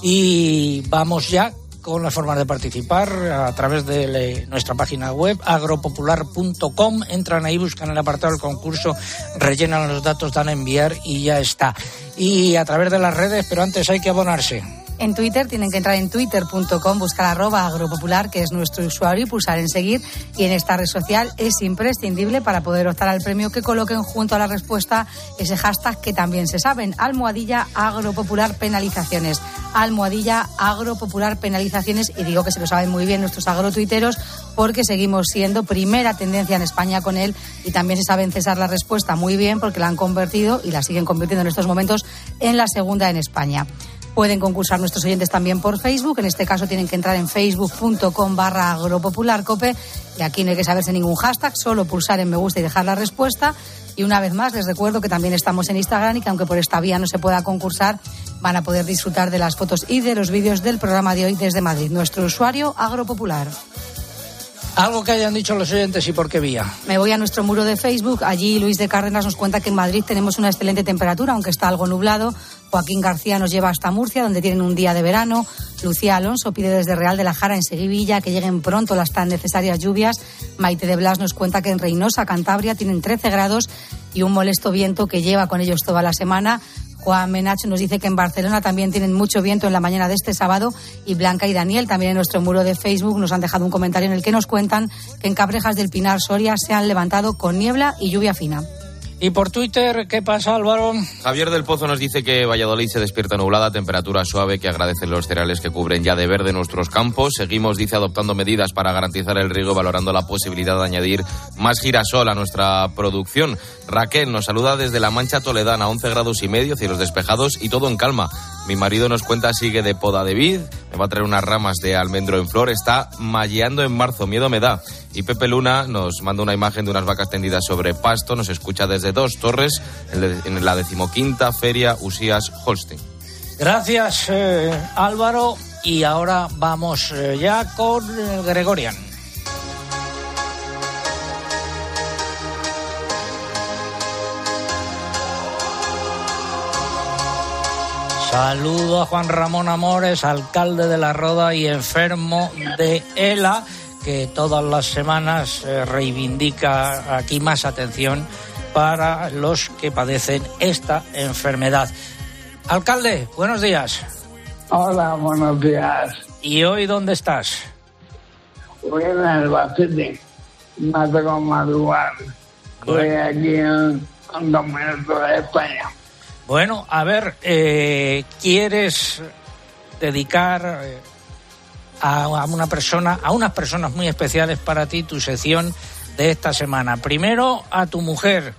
Speaker 2: Y vamos ya con las formas de participar a través de nuestra página web agropopular.com. Entran ahí, buscan el apartado del concurso, rellenan los datos, dan a enviar y ya está. Y a través de las redes, pero antes hay que abonarse.
Speaker 6: En Twitter tienen que entrar en twitter.com, buscar arroba agropopular, que es nuestro usuario, y pulsar en seguir. Y en esta red social es imprescindible para poder optar al premio que coloquen junto a la respuesta ese hashtag que también se saben, almohadilla agropopular penalizaciones. Almohadilla agropopular penalizaciones. Y digo que se lo saben muy bien nuestros agrotuiteros porque seguimos siendo primera tendencia en España con él y también se sabe cesar la respuesta muy bien porque la han convertido y la siguen convirtiendo en estos momentos en la segunda en España. Pueden concursar nuestros oyentes también por Facebook. En este caso tienen que entrar en facebook.com barra agropopularcope. Y aquí no hay que saberse ningún hashtag, solo pulsar en me gusta y dejar la respuesta. Y una vez más les recuerdo que también estamos en Instagram y que aunque por esta vía no se pueda concursar, van a poder disfrutar de las fotos y de los vídeos del programa de hoy desde Madrid. Nuestro usuario agropopular.
Speaker 2: Algo que hayan dicho los oyentes y por qué vía.
Speaker 6: Me voy a nuestro muro de Facebook. Allí Luis de Cárdenas nos cuenta que en Madrid tenemos una excelente temperatura, aunque está algo nublado. Joaquín García nos lleva hasta Murcia, donde tienen un día de verano. Lucía Alonso pide desde Real de la Jara en Sevilla que lleguen pronto las tan necesarias lluvias. Maite de Blas nos cuenta que en Reynosa, Cantabria, tienen 13 grados y un molesto viento que lleva con ellos toda la semana. Juan Menacho nos dice que en Barcelona también tienen mucho viento en la mañana de este sábado y Blanca y Daniel también en nuestro muro de Facebook nos han dejado un comentario en el que nos cuentan que en Cabrejas del Pinar Soria se han levantado con niebla y lluvia fina.
Speaker 2: ¿Y por Twitter qué pasa, Álvaro?
Speaker 27: Javier del Pozo nos dice que Valladolid se despierta nublada, temperatura suave, que agradecen los cereales que cubren ya de verde nuestros campos. Seguimos, dice, adoptando medidas para garantizar el riego, valorando la posibilidad de añadir más girasol a nuestra producción. Raquel nos saluda desde La Mancha Toledana, 11 grados y medio, cielos despejados y todo en calma. Mi marido nos cuenta sigue de poda de vid, me va a traer unas ramas de almendro en flor, está malleando en marzo, miedo me da. Y Pepe Luna nos manda una imagen de unas vacas tendidas sobre pasto, nos escucha desde Dos Torres, en la decimoquinta Feria Usías Holstein.
Speaker 2: Gracias, eh, Álvaro. Y ahora vamos eh, ya con eh, Gregorian. Saludo a Juan Ramón Amores, alcalde de La Roda y enfermo de ELA, que todas las semanas eh, reivindica aquí más atención para los que padecen esta enfermedad. Alcalde, buenos días.
Speaker 28: Hola, buenos días.
Speaker 2: ¿Y hoy dónde estás?
Speaker 28: Voy en Albacete, no tengo madrugar. Estoy aquí en un minutos de España.
Speaker 2: Bueno, a ver, eh, ¿quieres dedicar eh, a, una persona, a unas personas muy especiales para ti, tu sección de esta semana? Primero a tu mujer.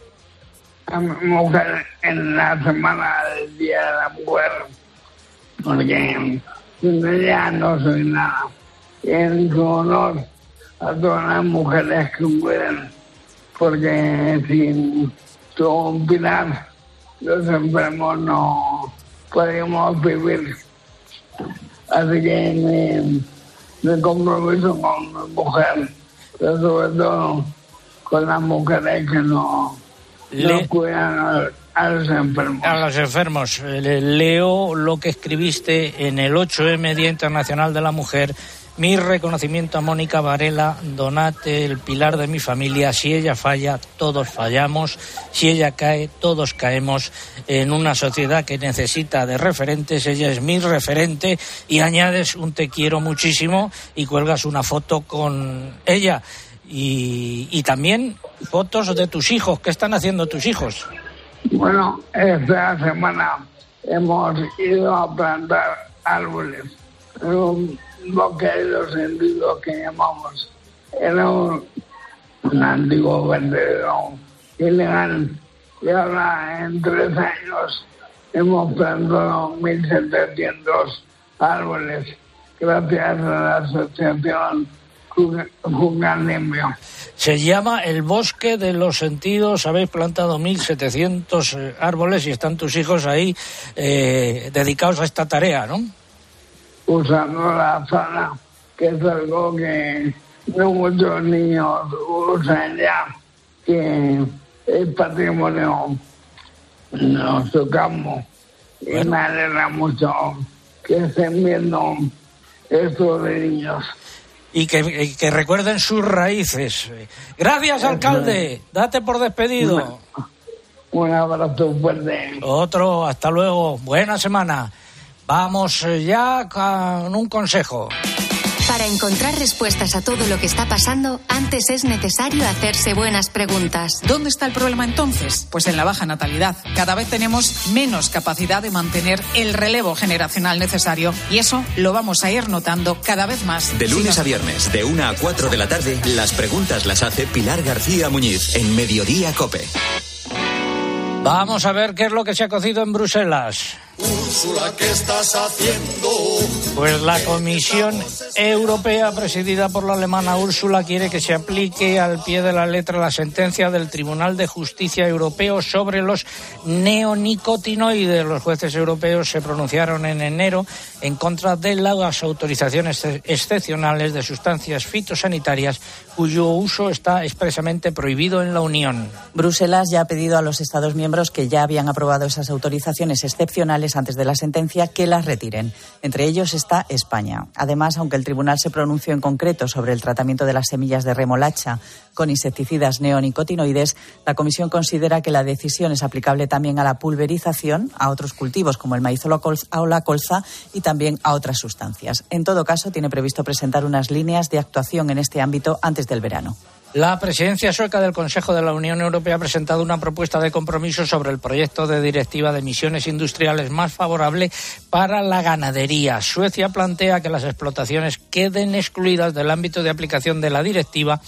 Speaker 28: A mi mujer en la semana del Día de la Mujer, porque ella no soy nada. Su honor a todas las mujeres que mueren, porque sin su pilar los enfermos no podemos vivir. Así que me, me compromiso con mi mujer, pero sobre todo con las mujeres que no,
Speaker 2: Le-
Speaker 28: no cuidan a, a los enfermos.
Speaker 2: A los enfermos. Eh, Leo lo que escribiste en el 8M Día Internacional de la Mujer. Mi reconocimiento a Mónica Varela, Donate, el pilar de mi familia. Si ella falla, todos fallamos. Si ella cae, todos caemos. En una sociedad que necesita de referentes, ella es mi referente. Y añades un te quiero muchísimo y cuelgas una foto con ella. Y, y también fotos de tus hijos. ¿Qué están haciendo tus hijos?
Speaker 28: Bueno, esta semana hemos ido a plantar árboles bosque de los sentidos que llamamos. Era un, un antiguo vertedero ilegal y ahora en tres años hemos plantado 1.700 árboles gracias a la asociación.
Speaker 2: Se llama el Bosque de los Sentidos. Habéis plantado 1.700 eh, árboles y están tus hijos ahí eh, dedicados a esta tarea, ¿no?
Speaker 28: Usando la zona, que es algo que no muchos niños usan ya, que es patrimonio nuestro campo. Y me alegra mucho que estén viendo esto de niños.
Speaker 2: Y que, y que recuerden sus raíces. Gracias, alcalde. Date por despedido.
Speaker 28: Un abrazo fuerte.
Speaker 2: Otro, hasta luego. Buena semana. Vamos eh, ya con un consejo.
Speaker 1: Para encontrar respuestas a todo lo que está pasando, antes es necesario hacerse buenas preguntas.
Speaker 29: ¿Dónde está el problema entonces? Pues en la baja natalidad. Cada vez tenemos menos capacidad de mantener el relevo generacional necesario y eso lo vamos a ir notando cada vez más.
Speaker 30: De lunes a viernes, de 1 a 4 de la tarde, las preguntas las hace Pilar García Muñiz en Mediodía Cope.
Speaker 2: Vamos a ver qué es lo que se ha cocido en Bruselas.
Speaker 31: Úrsula, ¿qué estás haciendo?
Speaker 2: Pues la Comisión Europea, presidida por la alemana Úrsula, quiere que se aplique al pie de la letra la sentencia del Tribunal de Justicia Europeo sobre los neonicotinoides. Los jueces europeos se pronunciaron en enero en contra de las autorizaciones excepcionales de sustancias fitosanitarias cuyo uso está expresamente prohibido en la Unión.
Speaker 5: Bruselas ya ha pedido a los Estados miembros que ya habían aprobado esas autorizaciones excepcionales antes de la sentencia que las retiren. Entre ellos está España. Además, aunque el tribunal se pronunció en concreto sobre el tratamiento de las semillas de remolacha con insecticidas neonicotinoides, la Comisión considera que la decisión es aplicable también a la pulverización, a otros cultivos como el maíz o la colza y también a otras sustancias. En todo caso, tiene previsto presentar unas líneas de actuación en este ámbito antes del verano.
Speaker 2: La presidencia sueca del Consejo de la Unión Europea ha presentado una propuesta de compromiso sobre el proyecto de directiva de emisiones industriales más favorable para la ganadería. Suecia plantea que las explotaciones queden excluidas del ámbito de aplicación de la directiva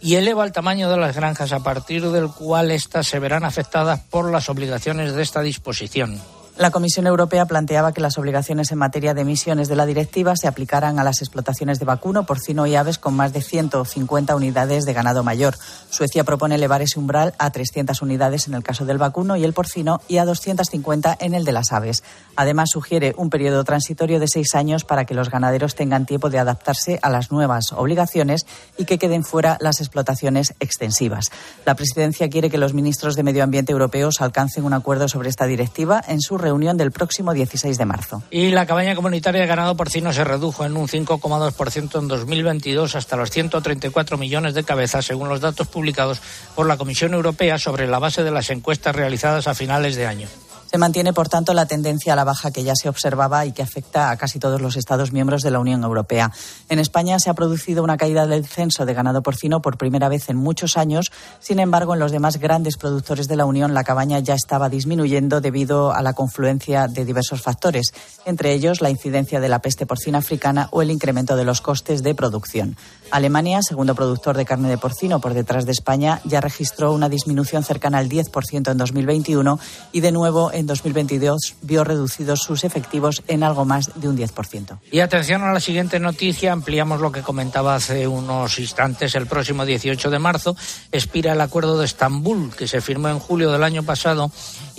Speaker 2: y eleva el tamaño de las granjas a partir del cual éstas se verán afectadas por las obligaciones de esta disposición.
Speaker 5: La Comisión Europea planteaba que las obligaciones en materia de emisiones de la directiva se aplicaran a las explotaciones de vacuno, porcino y aves con más de 150 unidades de ganado mayor. Suecia propone elevar ese umbral a 300 unidades en el caso del vacuno y el porcino y a 250 en el de las aves. Además, sugiere un periodo transitorio de seis años para que los ganaderos tengan tiempo de adaptarse a las nuevas obligaciones y que queden fuera las explotaciones extensivas. La presidencia quiere que los ministros de Medio Ambiente europeos alcancen un acuerdo sobre esta directiva en su reunión del próximo 16 de marzo.
Speaker 2: Y la cabaña comunitaria de ganado porcino se redujo en un 5,2% en 2022 hasta los 134 millones de cabezas, según los datos publicados por la Comisión Europea sobre la base de las encuestas realizadas a finales de año.
Speaker 5: Se mantiene, por tanto, la tendencia a la baja que ya se observaba y que afecta a casi todos los Estados miembros de la Unión Europea. En España se ha producido una caída del censo de ganado porcino por primera vez en muchos años. Sin embargo, en los demás grandes productores de la Unión, la cabaña ya estaba disminuyendo debido a la confluencia de diversos factores, entre ellos la incidencia de la peste porcina africana o el incremento de los costes de producción. Alemania, segundo productor de carne de porcino por detrás de España, ya registró una disminución cercana al 10% en 2021 y de nuevo en 2022 vio reducidos sus efectivos en algo más de un 10%.
Speaker 2: Y atención a la siguiente noticia, ampliamos lo que comentaba hace unos instantes. El próximo 18 de marzo expira el Acuerdo de Estambul, que se firmó en julio del año pasado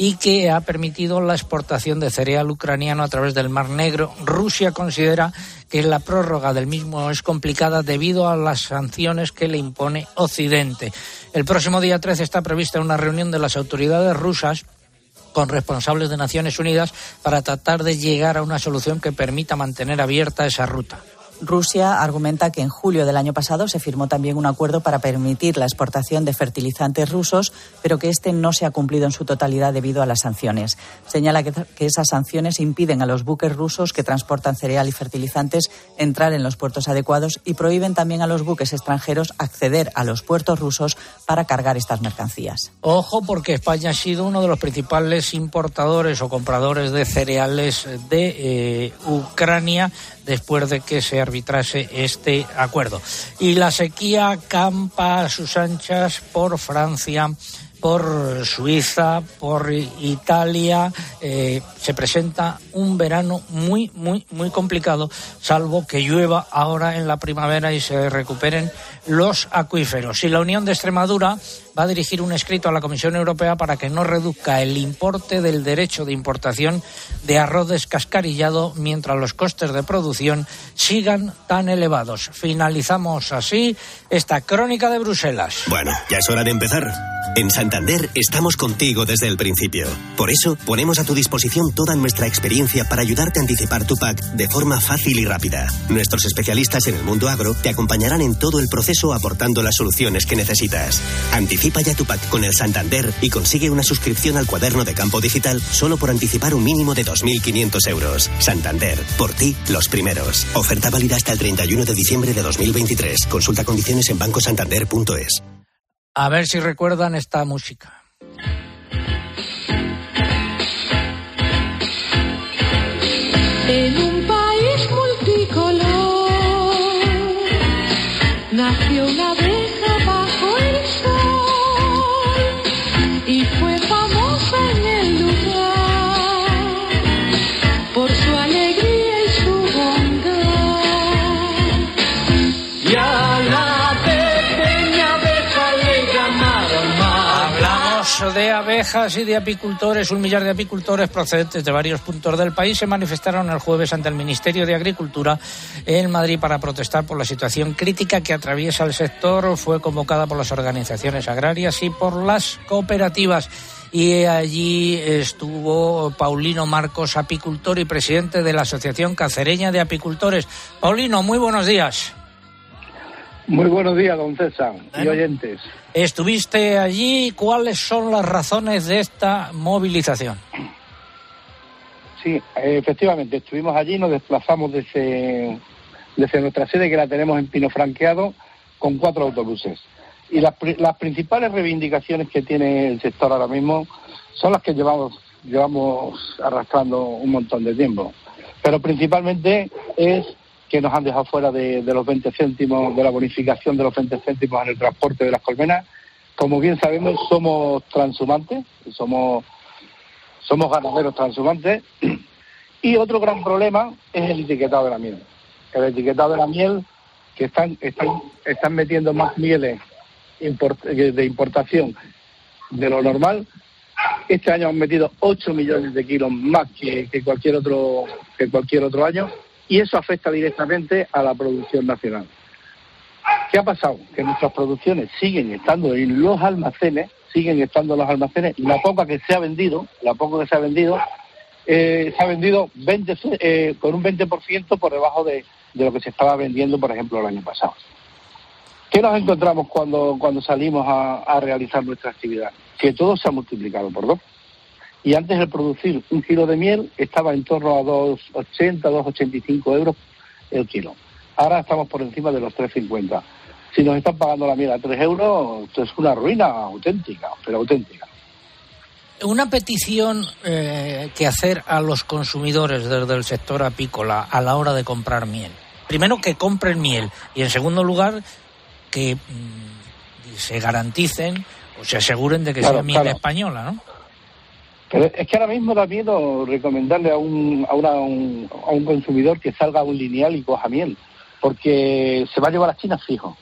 Speaker 2: y que ha permitido la exportación de cereal ucraniano a través del Mar Negro. Rusia considera que la prórroga del mismo es complicada debido a las sanciones que le impone Occidente. El próximo día 13 está prevista una reunión de las autoridades rusas con responsables de Naciones Unidas para tratar de llegar a una solución que permita mantener abierta esa ruta.
Speaker 5: Rusia argumenta que en julio del año pasado se firmó también un acuerdo para permitir la exportación de fertilizantes rusos, pero que este no se ha cumplido en su totalidad debido a las sanciones. Señala que, esas sanciones impiden a los buques rusos que transportan cereal y fertilizantes entrar en los puertos adecuados y prohíben también a los buques extranjeros acceder a los puertos rusos para cargar estas mercancías.
Speaker 2: Ojo, porque España ha sido uno de los principales importadores o compradores de cereales de eh, Ucrania después de que se arbitrase este acuerdo. Y la sequía campa a sus anchas por Francia por Suiza, por Italia, eh, se presenta un verano muy, muy, muy complicado, salvo que llueva ahora en la primavera y se recuperen los acuíferos. Y la Unión de Extremadura va a dirigir un escrito a la Comisión Europea para que no reduzca el importe del derecho de importación de arroz descascarillado mientras los costes de producción sigan tan elevados. Finalizamos así esta crónica de Bruselas.
Speaker 10: Bueno, ya es hora de empezar. En Santander estamos contigo desde el principio. Por eso ponemos a tu disposición toda nuestra experiencia para ayudarte a anticipar tu PAC de forma fácil y rápida. Nuestros especialistas en el mundo agro te acompañarán en todo el proceso aportando las soluciones que necesitas. Anticipa ya tu pack con el Santander y consigue una suscripción al cuaderno de campo digital solo por anticipar un mínimo de 2.500 euros. Santander, por ti, los primeros. Oferta válida hasta el 31 de diciembre de 2023. Consulta condiciones en bancosantander.es.
Speaker 2: A ver si recuerdan esta música. Abejas y de apicultores. Un millar de apicultores procedentes de varios puntos del país se manifestaron el jueves ante el Ministerio de Agricultura en Madrid para protestar por la situación crítica que atraviesa el sector. Fue convocada por las organizaciones agrarias y por las cooperativas. Y allí estuvo Paulino Marcos, apicultor y presidente de la Asociación Cacereña de Apicultores. Paulino, muy buenos días.
Speaker 32: Muy buenos días, don César y oyentes.
Speaker 2: Estuviste allí. ¿Cuáles son las razones de esta movilización?
Speaker 32: Sí, efectivamente, estuvimos allí, nos desplazamos desde, desde nuestra sede, que la tenemos en Pino Franqueado, con cuatro autobuses. Y las, las principales reivindicaciones que tiene el sector ahora mismo son las que llevamos, llevamos arrastrando un montón de tiempo. Pero principalmente es que nos han dejado fuera de, los 20 céntimos, de la bonificación de los 20 céntimos en el transporte de las colmenas. Como bien sabemos, somos transhumantes, somos somos ganaderos transhumantes. Y otro gran problema es el etiquetado de la miel. El etiquetado de la miel, que están, están, están metiendo más mieles de importación de lo normal. Este año han metido 8 millones de kilos más que, que cualquier otro que cualquier otro año y eso afecta directamente a la producción nacional. ¿Qué ha pasado? Que nuestras producciones siguen estando en los almacenes, siguen estando en los almacenes, y la poca que se ha vendido, la poca que se ha vendido, eh, se ha vendido 20, eh, con un 20% por debajo de, de lo que se estaba vendiendo, por ejemplo, el año pasado. ¿Qué nos encontramos cuando, cuando salimos a realizar nuestra actividad? Que todo se ha multiplicado por dos. Y antes el producir un kilo de miel estaba en torno a 2,80, 2,85 euros el kilo. Ahora estamos por encima de los 3,50. Si nos están pagando la miel a 3 euros, esto es una ruina auténtica, pero auténtica.
Speaker 2: Una petición eh, que hacer a los consumidores desde el sector apícola a la hora de comprar miel. Primero, que compren miel y, en segundo lugar, que mm, se garanticen o se aseguren de que
Speaker 32: Claro,
Speaker 2: sea miel
Speaker 32: claro.
Speaker 2: española, ¿no?
Speaker 32: Pero es que ahora mismo da miedo recomendarle a un, a, a un, a un consumidor que salga a un lineal y coja miel, porque se va a llevar a China fijo.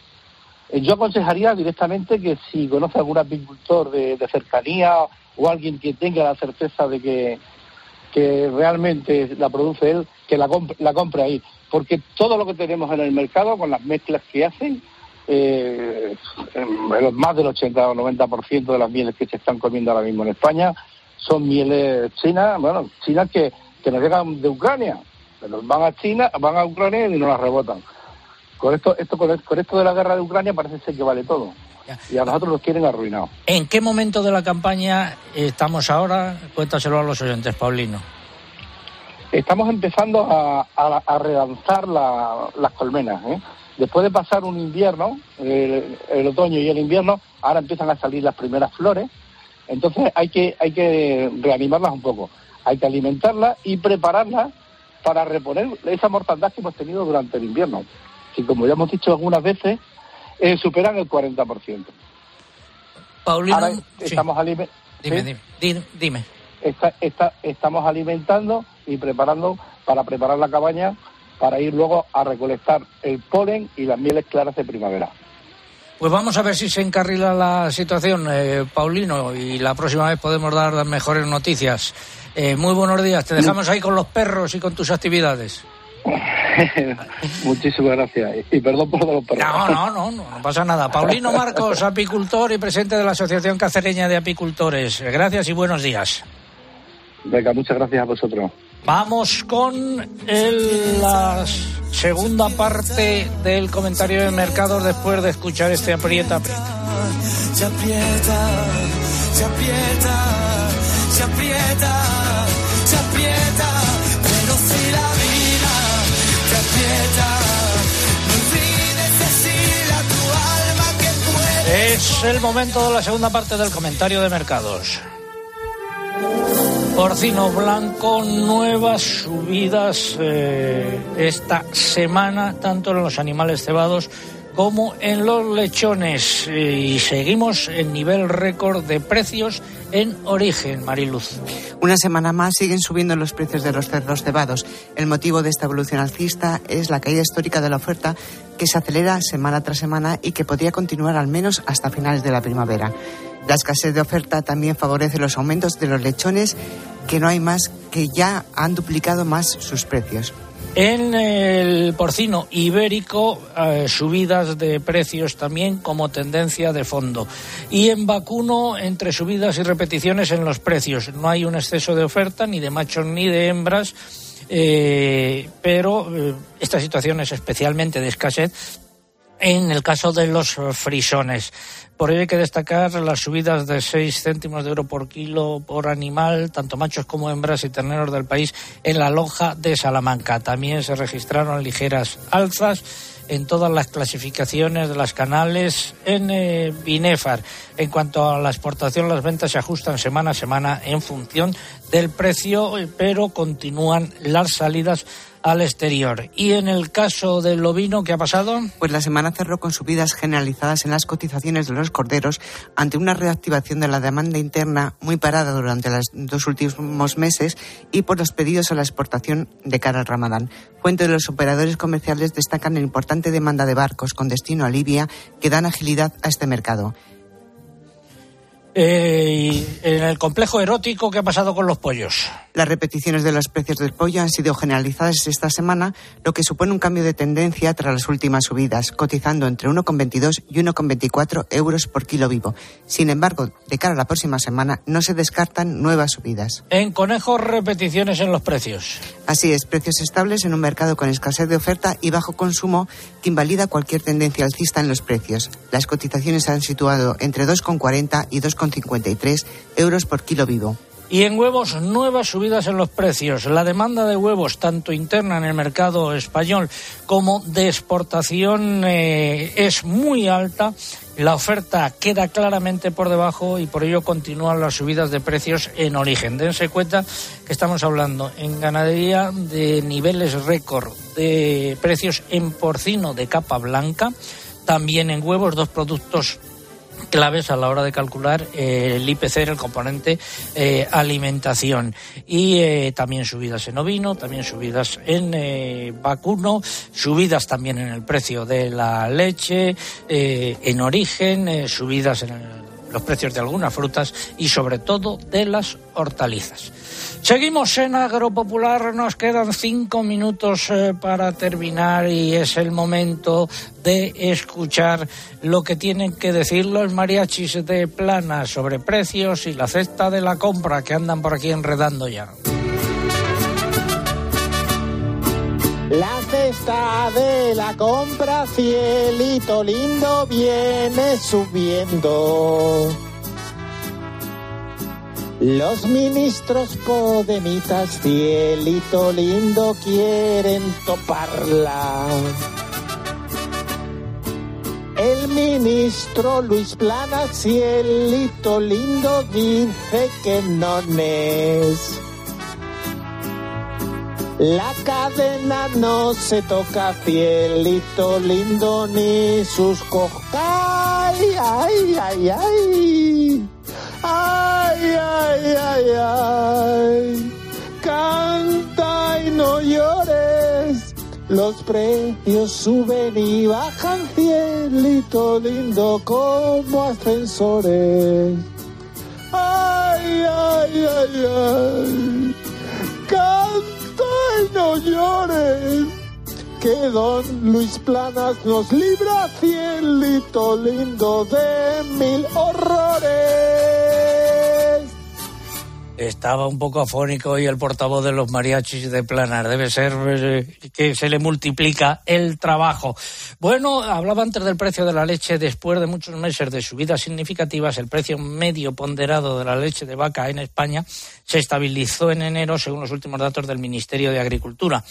Speaker 32: Eh, Yo aconsejaría directamente que si conoce algún apicultor de, de cercanía o alguien que tenga la certeza de que, que realmente la produce él, que la, comp- la compre ahí. Porque todo lo que tenemos en el mercado, con las mezclas que hacen, eh, más del 80 o 90% de las mieles que se están comiendo ahora mismo en España son mieles chinas, bueno, chinas que, que nos llegan de Ucrania. Pero van a China, van a Ucrania y nos las rebotan. Con esto, esto con, con esto de la guerra de Ucrania parece ser que vale todo. Y a nosotros nos quieren arruinados.
Speaker 2: ¿En qué momento de la campaña estamos ahora? Cuéntaselo a los oyentes, Paulino.
Speaker 32: Estamos empezando a, a, a relanzar la- las colmenas. ¿eh? Después de pasar un invierno, el, el otoño y el invierno, ahora empiezan a salir las primeras flores. Entonces hay que, hay que reanimarlas un poco. Hay que alimentarlas y prepararlas para reponer esa mortandad que hemos tenido durante el invierno, que como ya hemos dicho algunas veces, eh, superan el 40%.
Speaker 2: Paulino,
Speaker 32: Ahora
Speaker 2: sí.
Speaker 32: estamos alime-
Speaker 2: Dime,
Speaker 32: ¿sí?
Speaker 2: dime, dime, dime.
Speaker 32: está- está- estamos alimentando y preparando para preparar la cabaña para ir luego a recolectar el polen y las mieles claras de primavera.
Speaker 2: Pues vamos a ver si se encarrila la situación, eh, Paulino, y la próxima vez podemos dar las mejores noticias. Eh, muy buenos días, te dejamos ahí con los perros y con tus actividades.
Speaker 32: Muchísimas gracias y perdón por los perros.
Speaker 2: No, no, no, no, no pasa nada. Paulino Marcos, apicultor y presidente de la Asociación Cacereña de Apicultores. Gracias y buenos días.
Speaker 32: Venga, muchas gracias a vosotros.
Speaker 2: Vamos con el, la segunda parte del comentario de mercados después de escuchar este aprieta, aprieta.
Speaker 3: Se aprieta, se aprieta, se aprieta, se aprieta, pero si la vida te aprieta, no olvides decirle a tu alma que puede.
Speaker 2: Es el momento de la segunda parte del comentario de mercados. Porcino blanco, nuevas subidas eh, esta semana, tanto en los animales cebados como en los lechones. Eh, y seguimos en nivel récord de precios en origen, Mariluz.
Speaker 33: Una semana más siguen subiendo los precios de los cerdos cebados. El motivo de esta evolución alcista es la caída histórica de la oferta que se acelera semana tras semana y que podría continuar al menos hasta finales de la primavera. La escasez de oferta también favorece los aumentos de los lechones, que no hay más, que ya han duplicado más sus precios.
Speaker 2: En el porcino ibérico, eh, subidas de precios también como tendencia de fondo. Y en vacuno, entre subidas y repeticiones en los precios. No hay un exceso de oferta, ni de machos ni de hembras, eh, pero eh, esta situación es especialmente de escasez en el caso de los frisones. Por ello hay que destacar las subidas de 6 céntimos de euro por kilo por animal, tanto machos como hembras y terneros del país, en la lonja de Salamanca. También se registraron ligeras alzas en todas las clasificaciones de las canales en eh, Binefar. En cuanto a la exportación, las ventas se ajustan semana a semana en función del precio, eh, pero continúan las salidas al exterior. Y en el caso del ovino, ¿qué ha pasado?
Speaker 33: Pues la semana cerró con subidas generalizadas en las cotizaciones de los corderos ante una reactivación de la demanda interna muy parada durante los dos últimos meses y por los pedidos a la exportación de cara al Ramadán. Fuente de los operadores comerciales destacan la importante demanda de barcos con destino a Libia que dan agilidad a este mercado.
Speaker 2: Eh, y en el complejo erótico, ¿qué ha pasado con los pollos?
Speaker 33: Las repeticiones de los precios del pollo han sido generalizadas esta semana, lo que supone un cambio de tendencia tras las últimas subidas, cotizando entre 1,22 y 1,24 euros por kilo vivo. Sin embargo, de cara a la próxima semana no se descartan nuevas subidas.
Speaker 2: En conejos, repeticiones en los precios.
Speaker 33: Así es, precios estables en un mercado con escasez de oferta y bajo consumo que invalida cualquier tendencia alcista en los precios. Las cotizaciones se han situado entre 2,40 y 2,53 euros por kilo vivo.
Speaker 2: Y en huevos, nuevas subidas en los precios. La demanda de huevos, tanto interna en el mercado español como de exportación, eh, es muy alta. La oferta queda claramente por debajo y por ello continúan las subidas de precios en origen. Dense cuenta que estamos hablando en ganadería de niveles récord de precios en porcino de capa blanca, también en huevos, dos productos claves a la hora de calcular eh, el IPC, el componente eh, alimentación. Y eh, también subidas en ovino, también subidas en vacuno, subidas también en el precio de la leche, en origen, subidas en los precios de algunas frutas y sobre todo de las hortalizas. Seguimos en Agropopular, nos quedan cinco minutos eh, para terminar y es el momento de escuchar lo que tienen que decir los mariachis de plana sobre precios y la cesta de la compra que andan por aquí enredando ya.
Speaker 34: La cesta de la compra, cielito lindo, viene subiendo. Los ministros podemitas, cielito lindo, quieren toparla. El ministro Luis Plana, cielito lindo, dice que no es. La cadena no se toca, cielito lindo, ni sus co... ¡Ay, ay, ay, ay! ¡Ay, ay, ay, ay! Canta y no llores. Los precios suben y bajan, cielito lindo, como ascensores. ¡Ay, ay, ay, ay! Canta y no llores. Que don Luis Planas nos libra, cielito lindo, de mil horrores.
Speaker 2: Estaba un poco afónico hoy el portavoz de los mariachis de Planar. Debe ser eh, que se le multiplica el trabajo. Bueno, hablaba antes del precio de la leche. Después de muchos meses de subidas significativas, el precio medio ponderado de la leche de vaca en España se estabilizó en enero, según los últimos datos del Ministerio de Agricultura.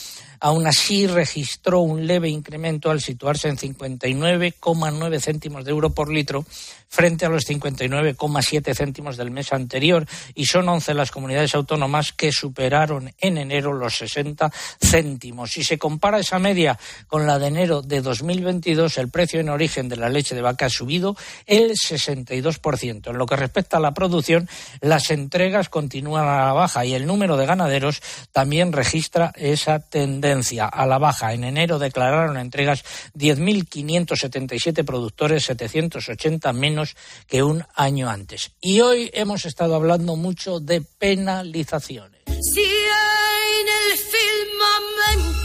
Speaker 2: Aún así, registró un leve incremento al situarse en 59,9 céntimos de euro por litro frente a los 59,7 céntimos del mes anterior y son 11 las comunidades autónomas que superaron en enero los 60 céntimos. Si se compara esa media con la de enero de 2022, el precio en origen de la leche de vaca ha subido el 62%. En lo que respecta a la producción, las entregas continúan a la baja y el número de ganaderos también registra esa tendencia a la baja. En enero declararon entregas 10.577 productores, 780 menos que un año antes. Y hoy hemos estado hablando mucho de penalizaciones.
Speaker 35: Si en el firmamento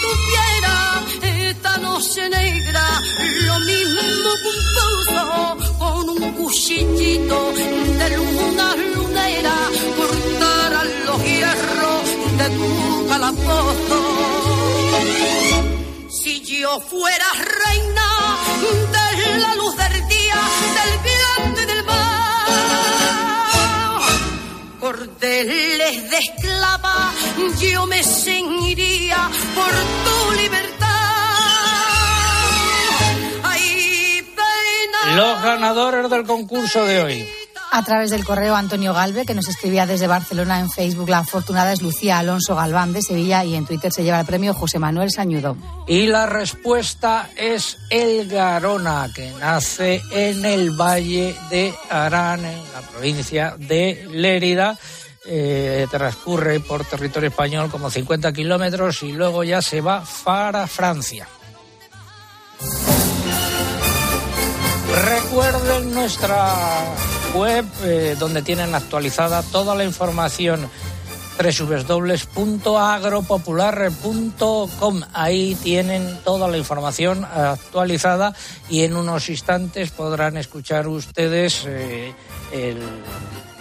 Speaker 35: tuviera esta noche negra, lo mismo pozo con un cuchillito de luna lunera, cortar los hierros de tu calabozo. Yo fuera reina de la luz del día, del viento y del mar, cordeles de esclava, yo me ceñiría por tu libertad.
Speaker 2: Los ganadores del concurso de hoy.
Speaker 6: A través del correo Antonio Galve, que nos escribía desde Barcelona en Facebook, la afortunada es Lucía Alonso Galván de Sevilla y en Twitter se lleva el premio José Manuel Sañudo.
Speaker 2: Y la respuesta es el Garona, que nace en el Valle de Arán, en la provincia de Lérida. Eh, transcurre por territorio español como 50 kilómetros y luego ya se va para Francia. Recuerden nuestra web eh, donde tienen actualizada toda la información www.agropopular.com. Ahí tienen toda la información actualizada y en unos instantes podrán escuchar ustedes eh, el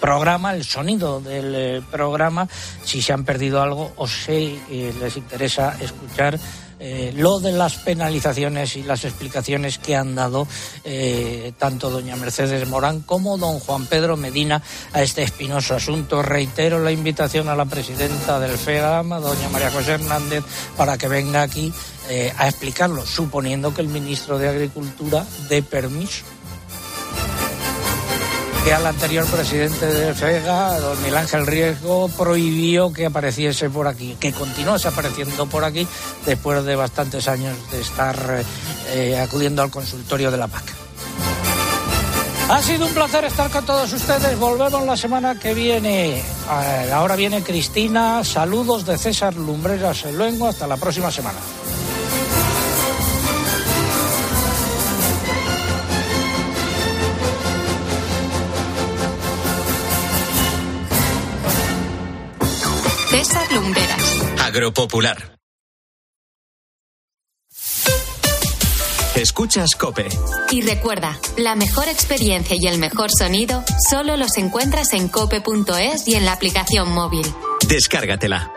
Speaker 2: programa, el sonido del eh, programa, si se han perdido algo o si les interesa escuchar eh, lo de las penalizaciones y las explicaciones que han dado eh, tanto doña Mercedes Morán como don Juan Pedro Medina a este espinoso asunto. Reitero la invitación a la presidenta del FEAM, a doña María José Hernández, para que venga aquí eh, a explicarlo, suponiendo que el ministro de Agricultura dé permiso que al anterior presidente de FEGA, don Miguel Ángel Riesgo, prohibió que apareciese por aquí, que continuase apareciendo por aquí después de bastantes años de estar eh, acudiendo al consultorio de la PAC. Ha sido un placer estar con todos ustedes. Volvemos la semana que viene. Eh, Ahora viene Cristina. Saludos de César Lumbreras Luengo. Hasta la próxima semana.
Speaker 30: Agropopular. Escuchas Cope.
Speaker 1: Y recuerda, la mejor experiencia y el mejor sonido solo los encuentras en cope.es y en la aplicación móvil.
Speaker 30: Descárgatela.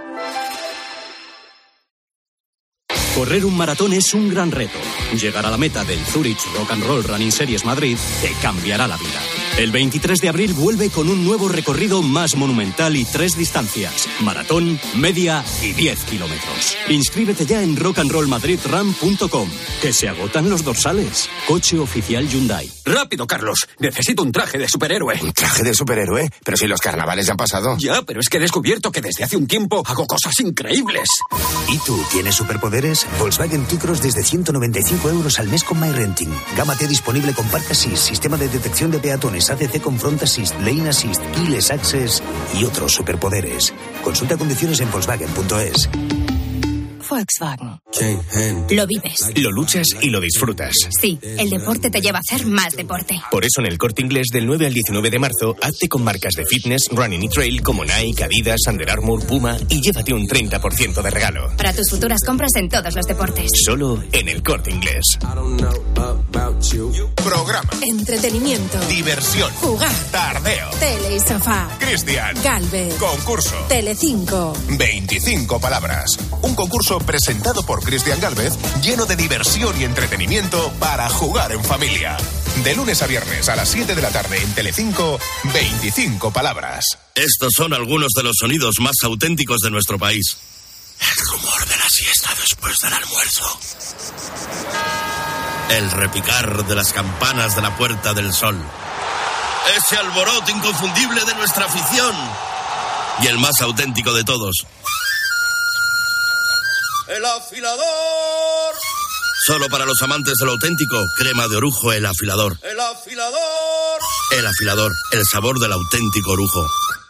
Speaker 36: Correr un maratón es un gran reto. Llegar a la meta del Zurich Rock and Roll Running Series Madrid te cambiará la vida. El 23 de abril vuelve con un nuevo recorrido más monumental y tres distancias: maratón, media y 10 kilómetros. Inscríbete ya en rockandrollmadridrun.com, que se agotan los dorsales. Coche oficial Hyundai.
Speaker 37: Rápido, Carlos. Necesito un traje de superhéroe.
Speaker 38: ¿Un traje de superhéroe? Pero si los carnavales ya han pasado.
Speaker 37: Ya, pero es que he descubierto que desde hace un tiempo hago cosas increíbles.
Speaker 39: ¿Y tú tienes superpoderes? Volkswagen T-Cross desde 195 euros al mes con MyRenting. Gama T disponible con Park Assist, sistema de detección de peatones, ACC con Front Assist, Lane Assist, Keyless Access y otros superpoderes. Consulta condiciones en Volkswagen.es.
Speaker 40: Volkswagen. Lo vives.
Speaker 16: Lo luchas y lo disfrutas.
Speaker 40: Sí, el deporte te lleva a hacer más deporte.
Speaker 16: Por eso en el corte inglés del 9 al 19 de marzo, hazte con marcas de fitness, running y trail como Nike, Adidas, Under Armour, Puma y llévate un 30% de regalo.
Speaker 40: Para tus futuras compras en todos los deportes.
Speaker 16: Solo en el corte inglés.
Speaker 41: Programa.
Speaker 40: Entretenimiento.
Speaker 41: Diversión.
Speaker 40: Jugar.
Speaker 41: Tardeo.
Speaker 40: Tele y sofá.
Speaker 41: Cristian.
Speaker 40: Galvez.
Speaker 41: Concurso.
Speaker 40: Telecinco.
Speaker 41: 25 palabras. Un concurso presentado por Cristian Galvez lleno de diversión y entretenimiento para jugar en familia. De lunes a viernes a las 7 de la tarde en Telecinco, 25 palabras.
Speaker 42: Estos son algunos de los sonidos más auténticos de nuestro país. El rumor de la siesta después del almuerzo. El repicar de las campanas de la Puerta del Sol. Ese alboroto inconfundible de nuestra afición. Y el más auténtico de todos. El afilador. Solo para los amantes de lo auténtico, crema de orujo, el afilador. El afilador. El afilador, el sabor del auténtico orujo.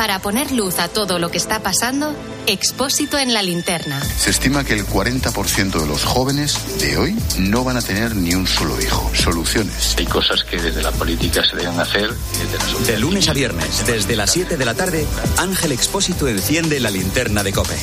Speaker 1: Para poner luz a todo lo que está pasando, Expósito en la linterna.
Speaker 20: Se estima que el 40% de los jóvenes de hoy no van a tener ni un solo hijo. Soluciones.
Speaker 26: Hay cosas que desde la política se deben hacer.
Speaker 13: De lunes a viernes, desde las 7 de la tarde, Ángel Expósito enciende la linterna de Cope.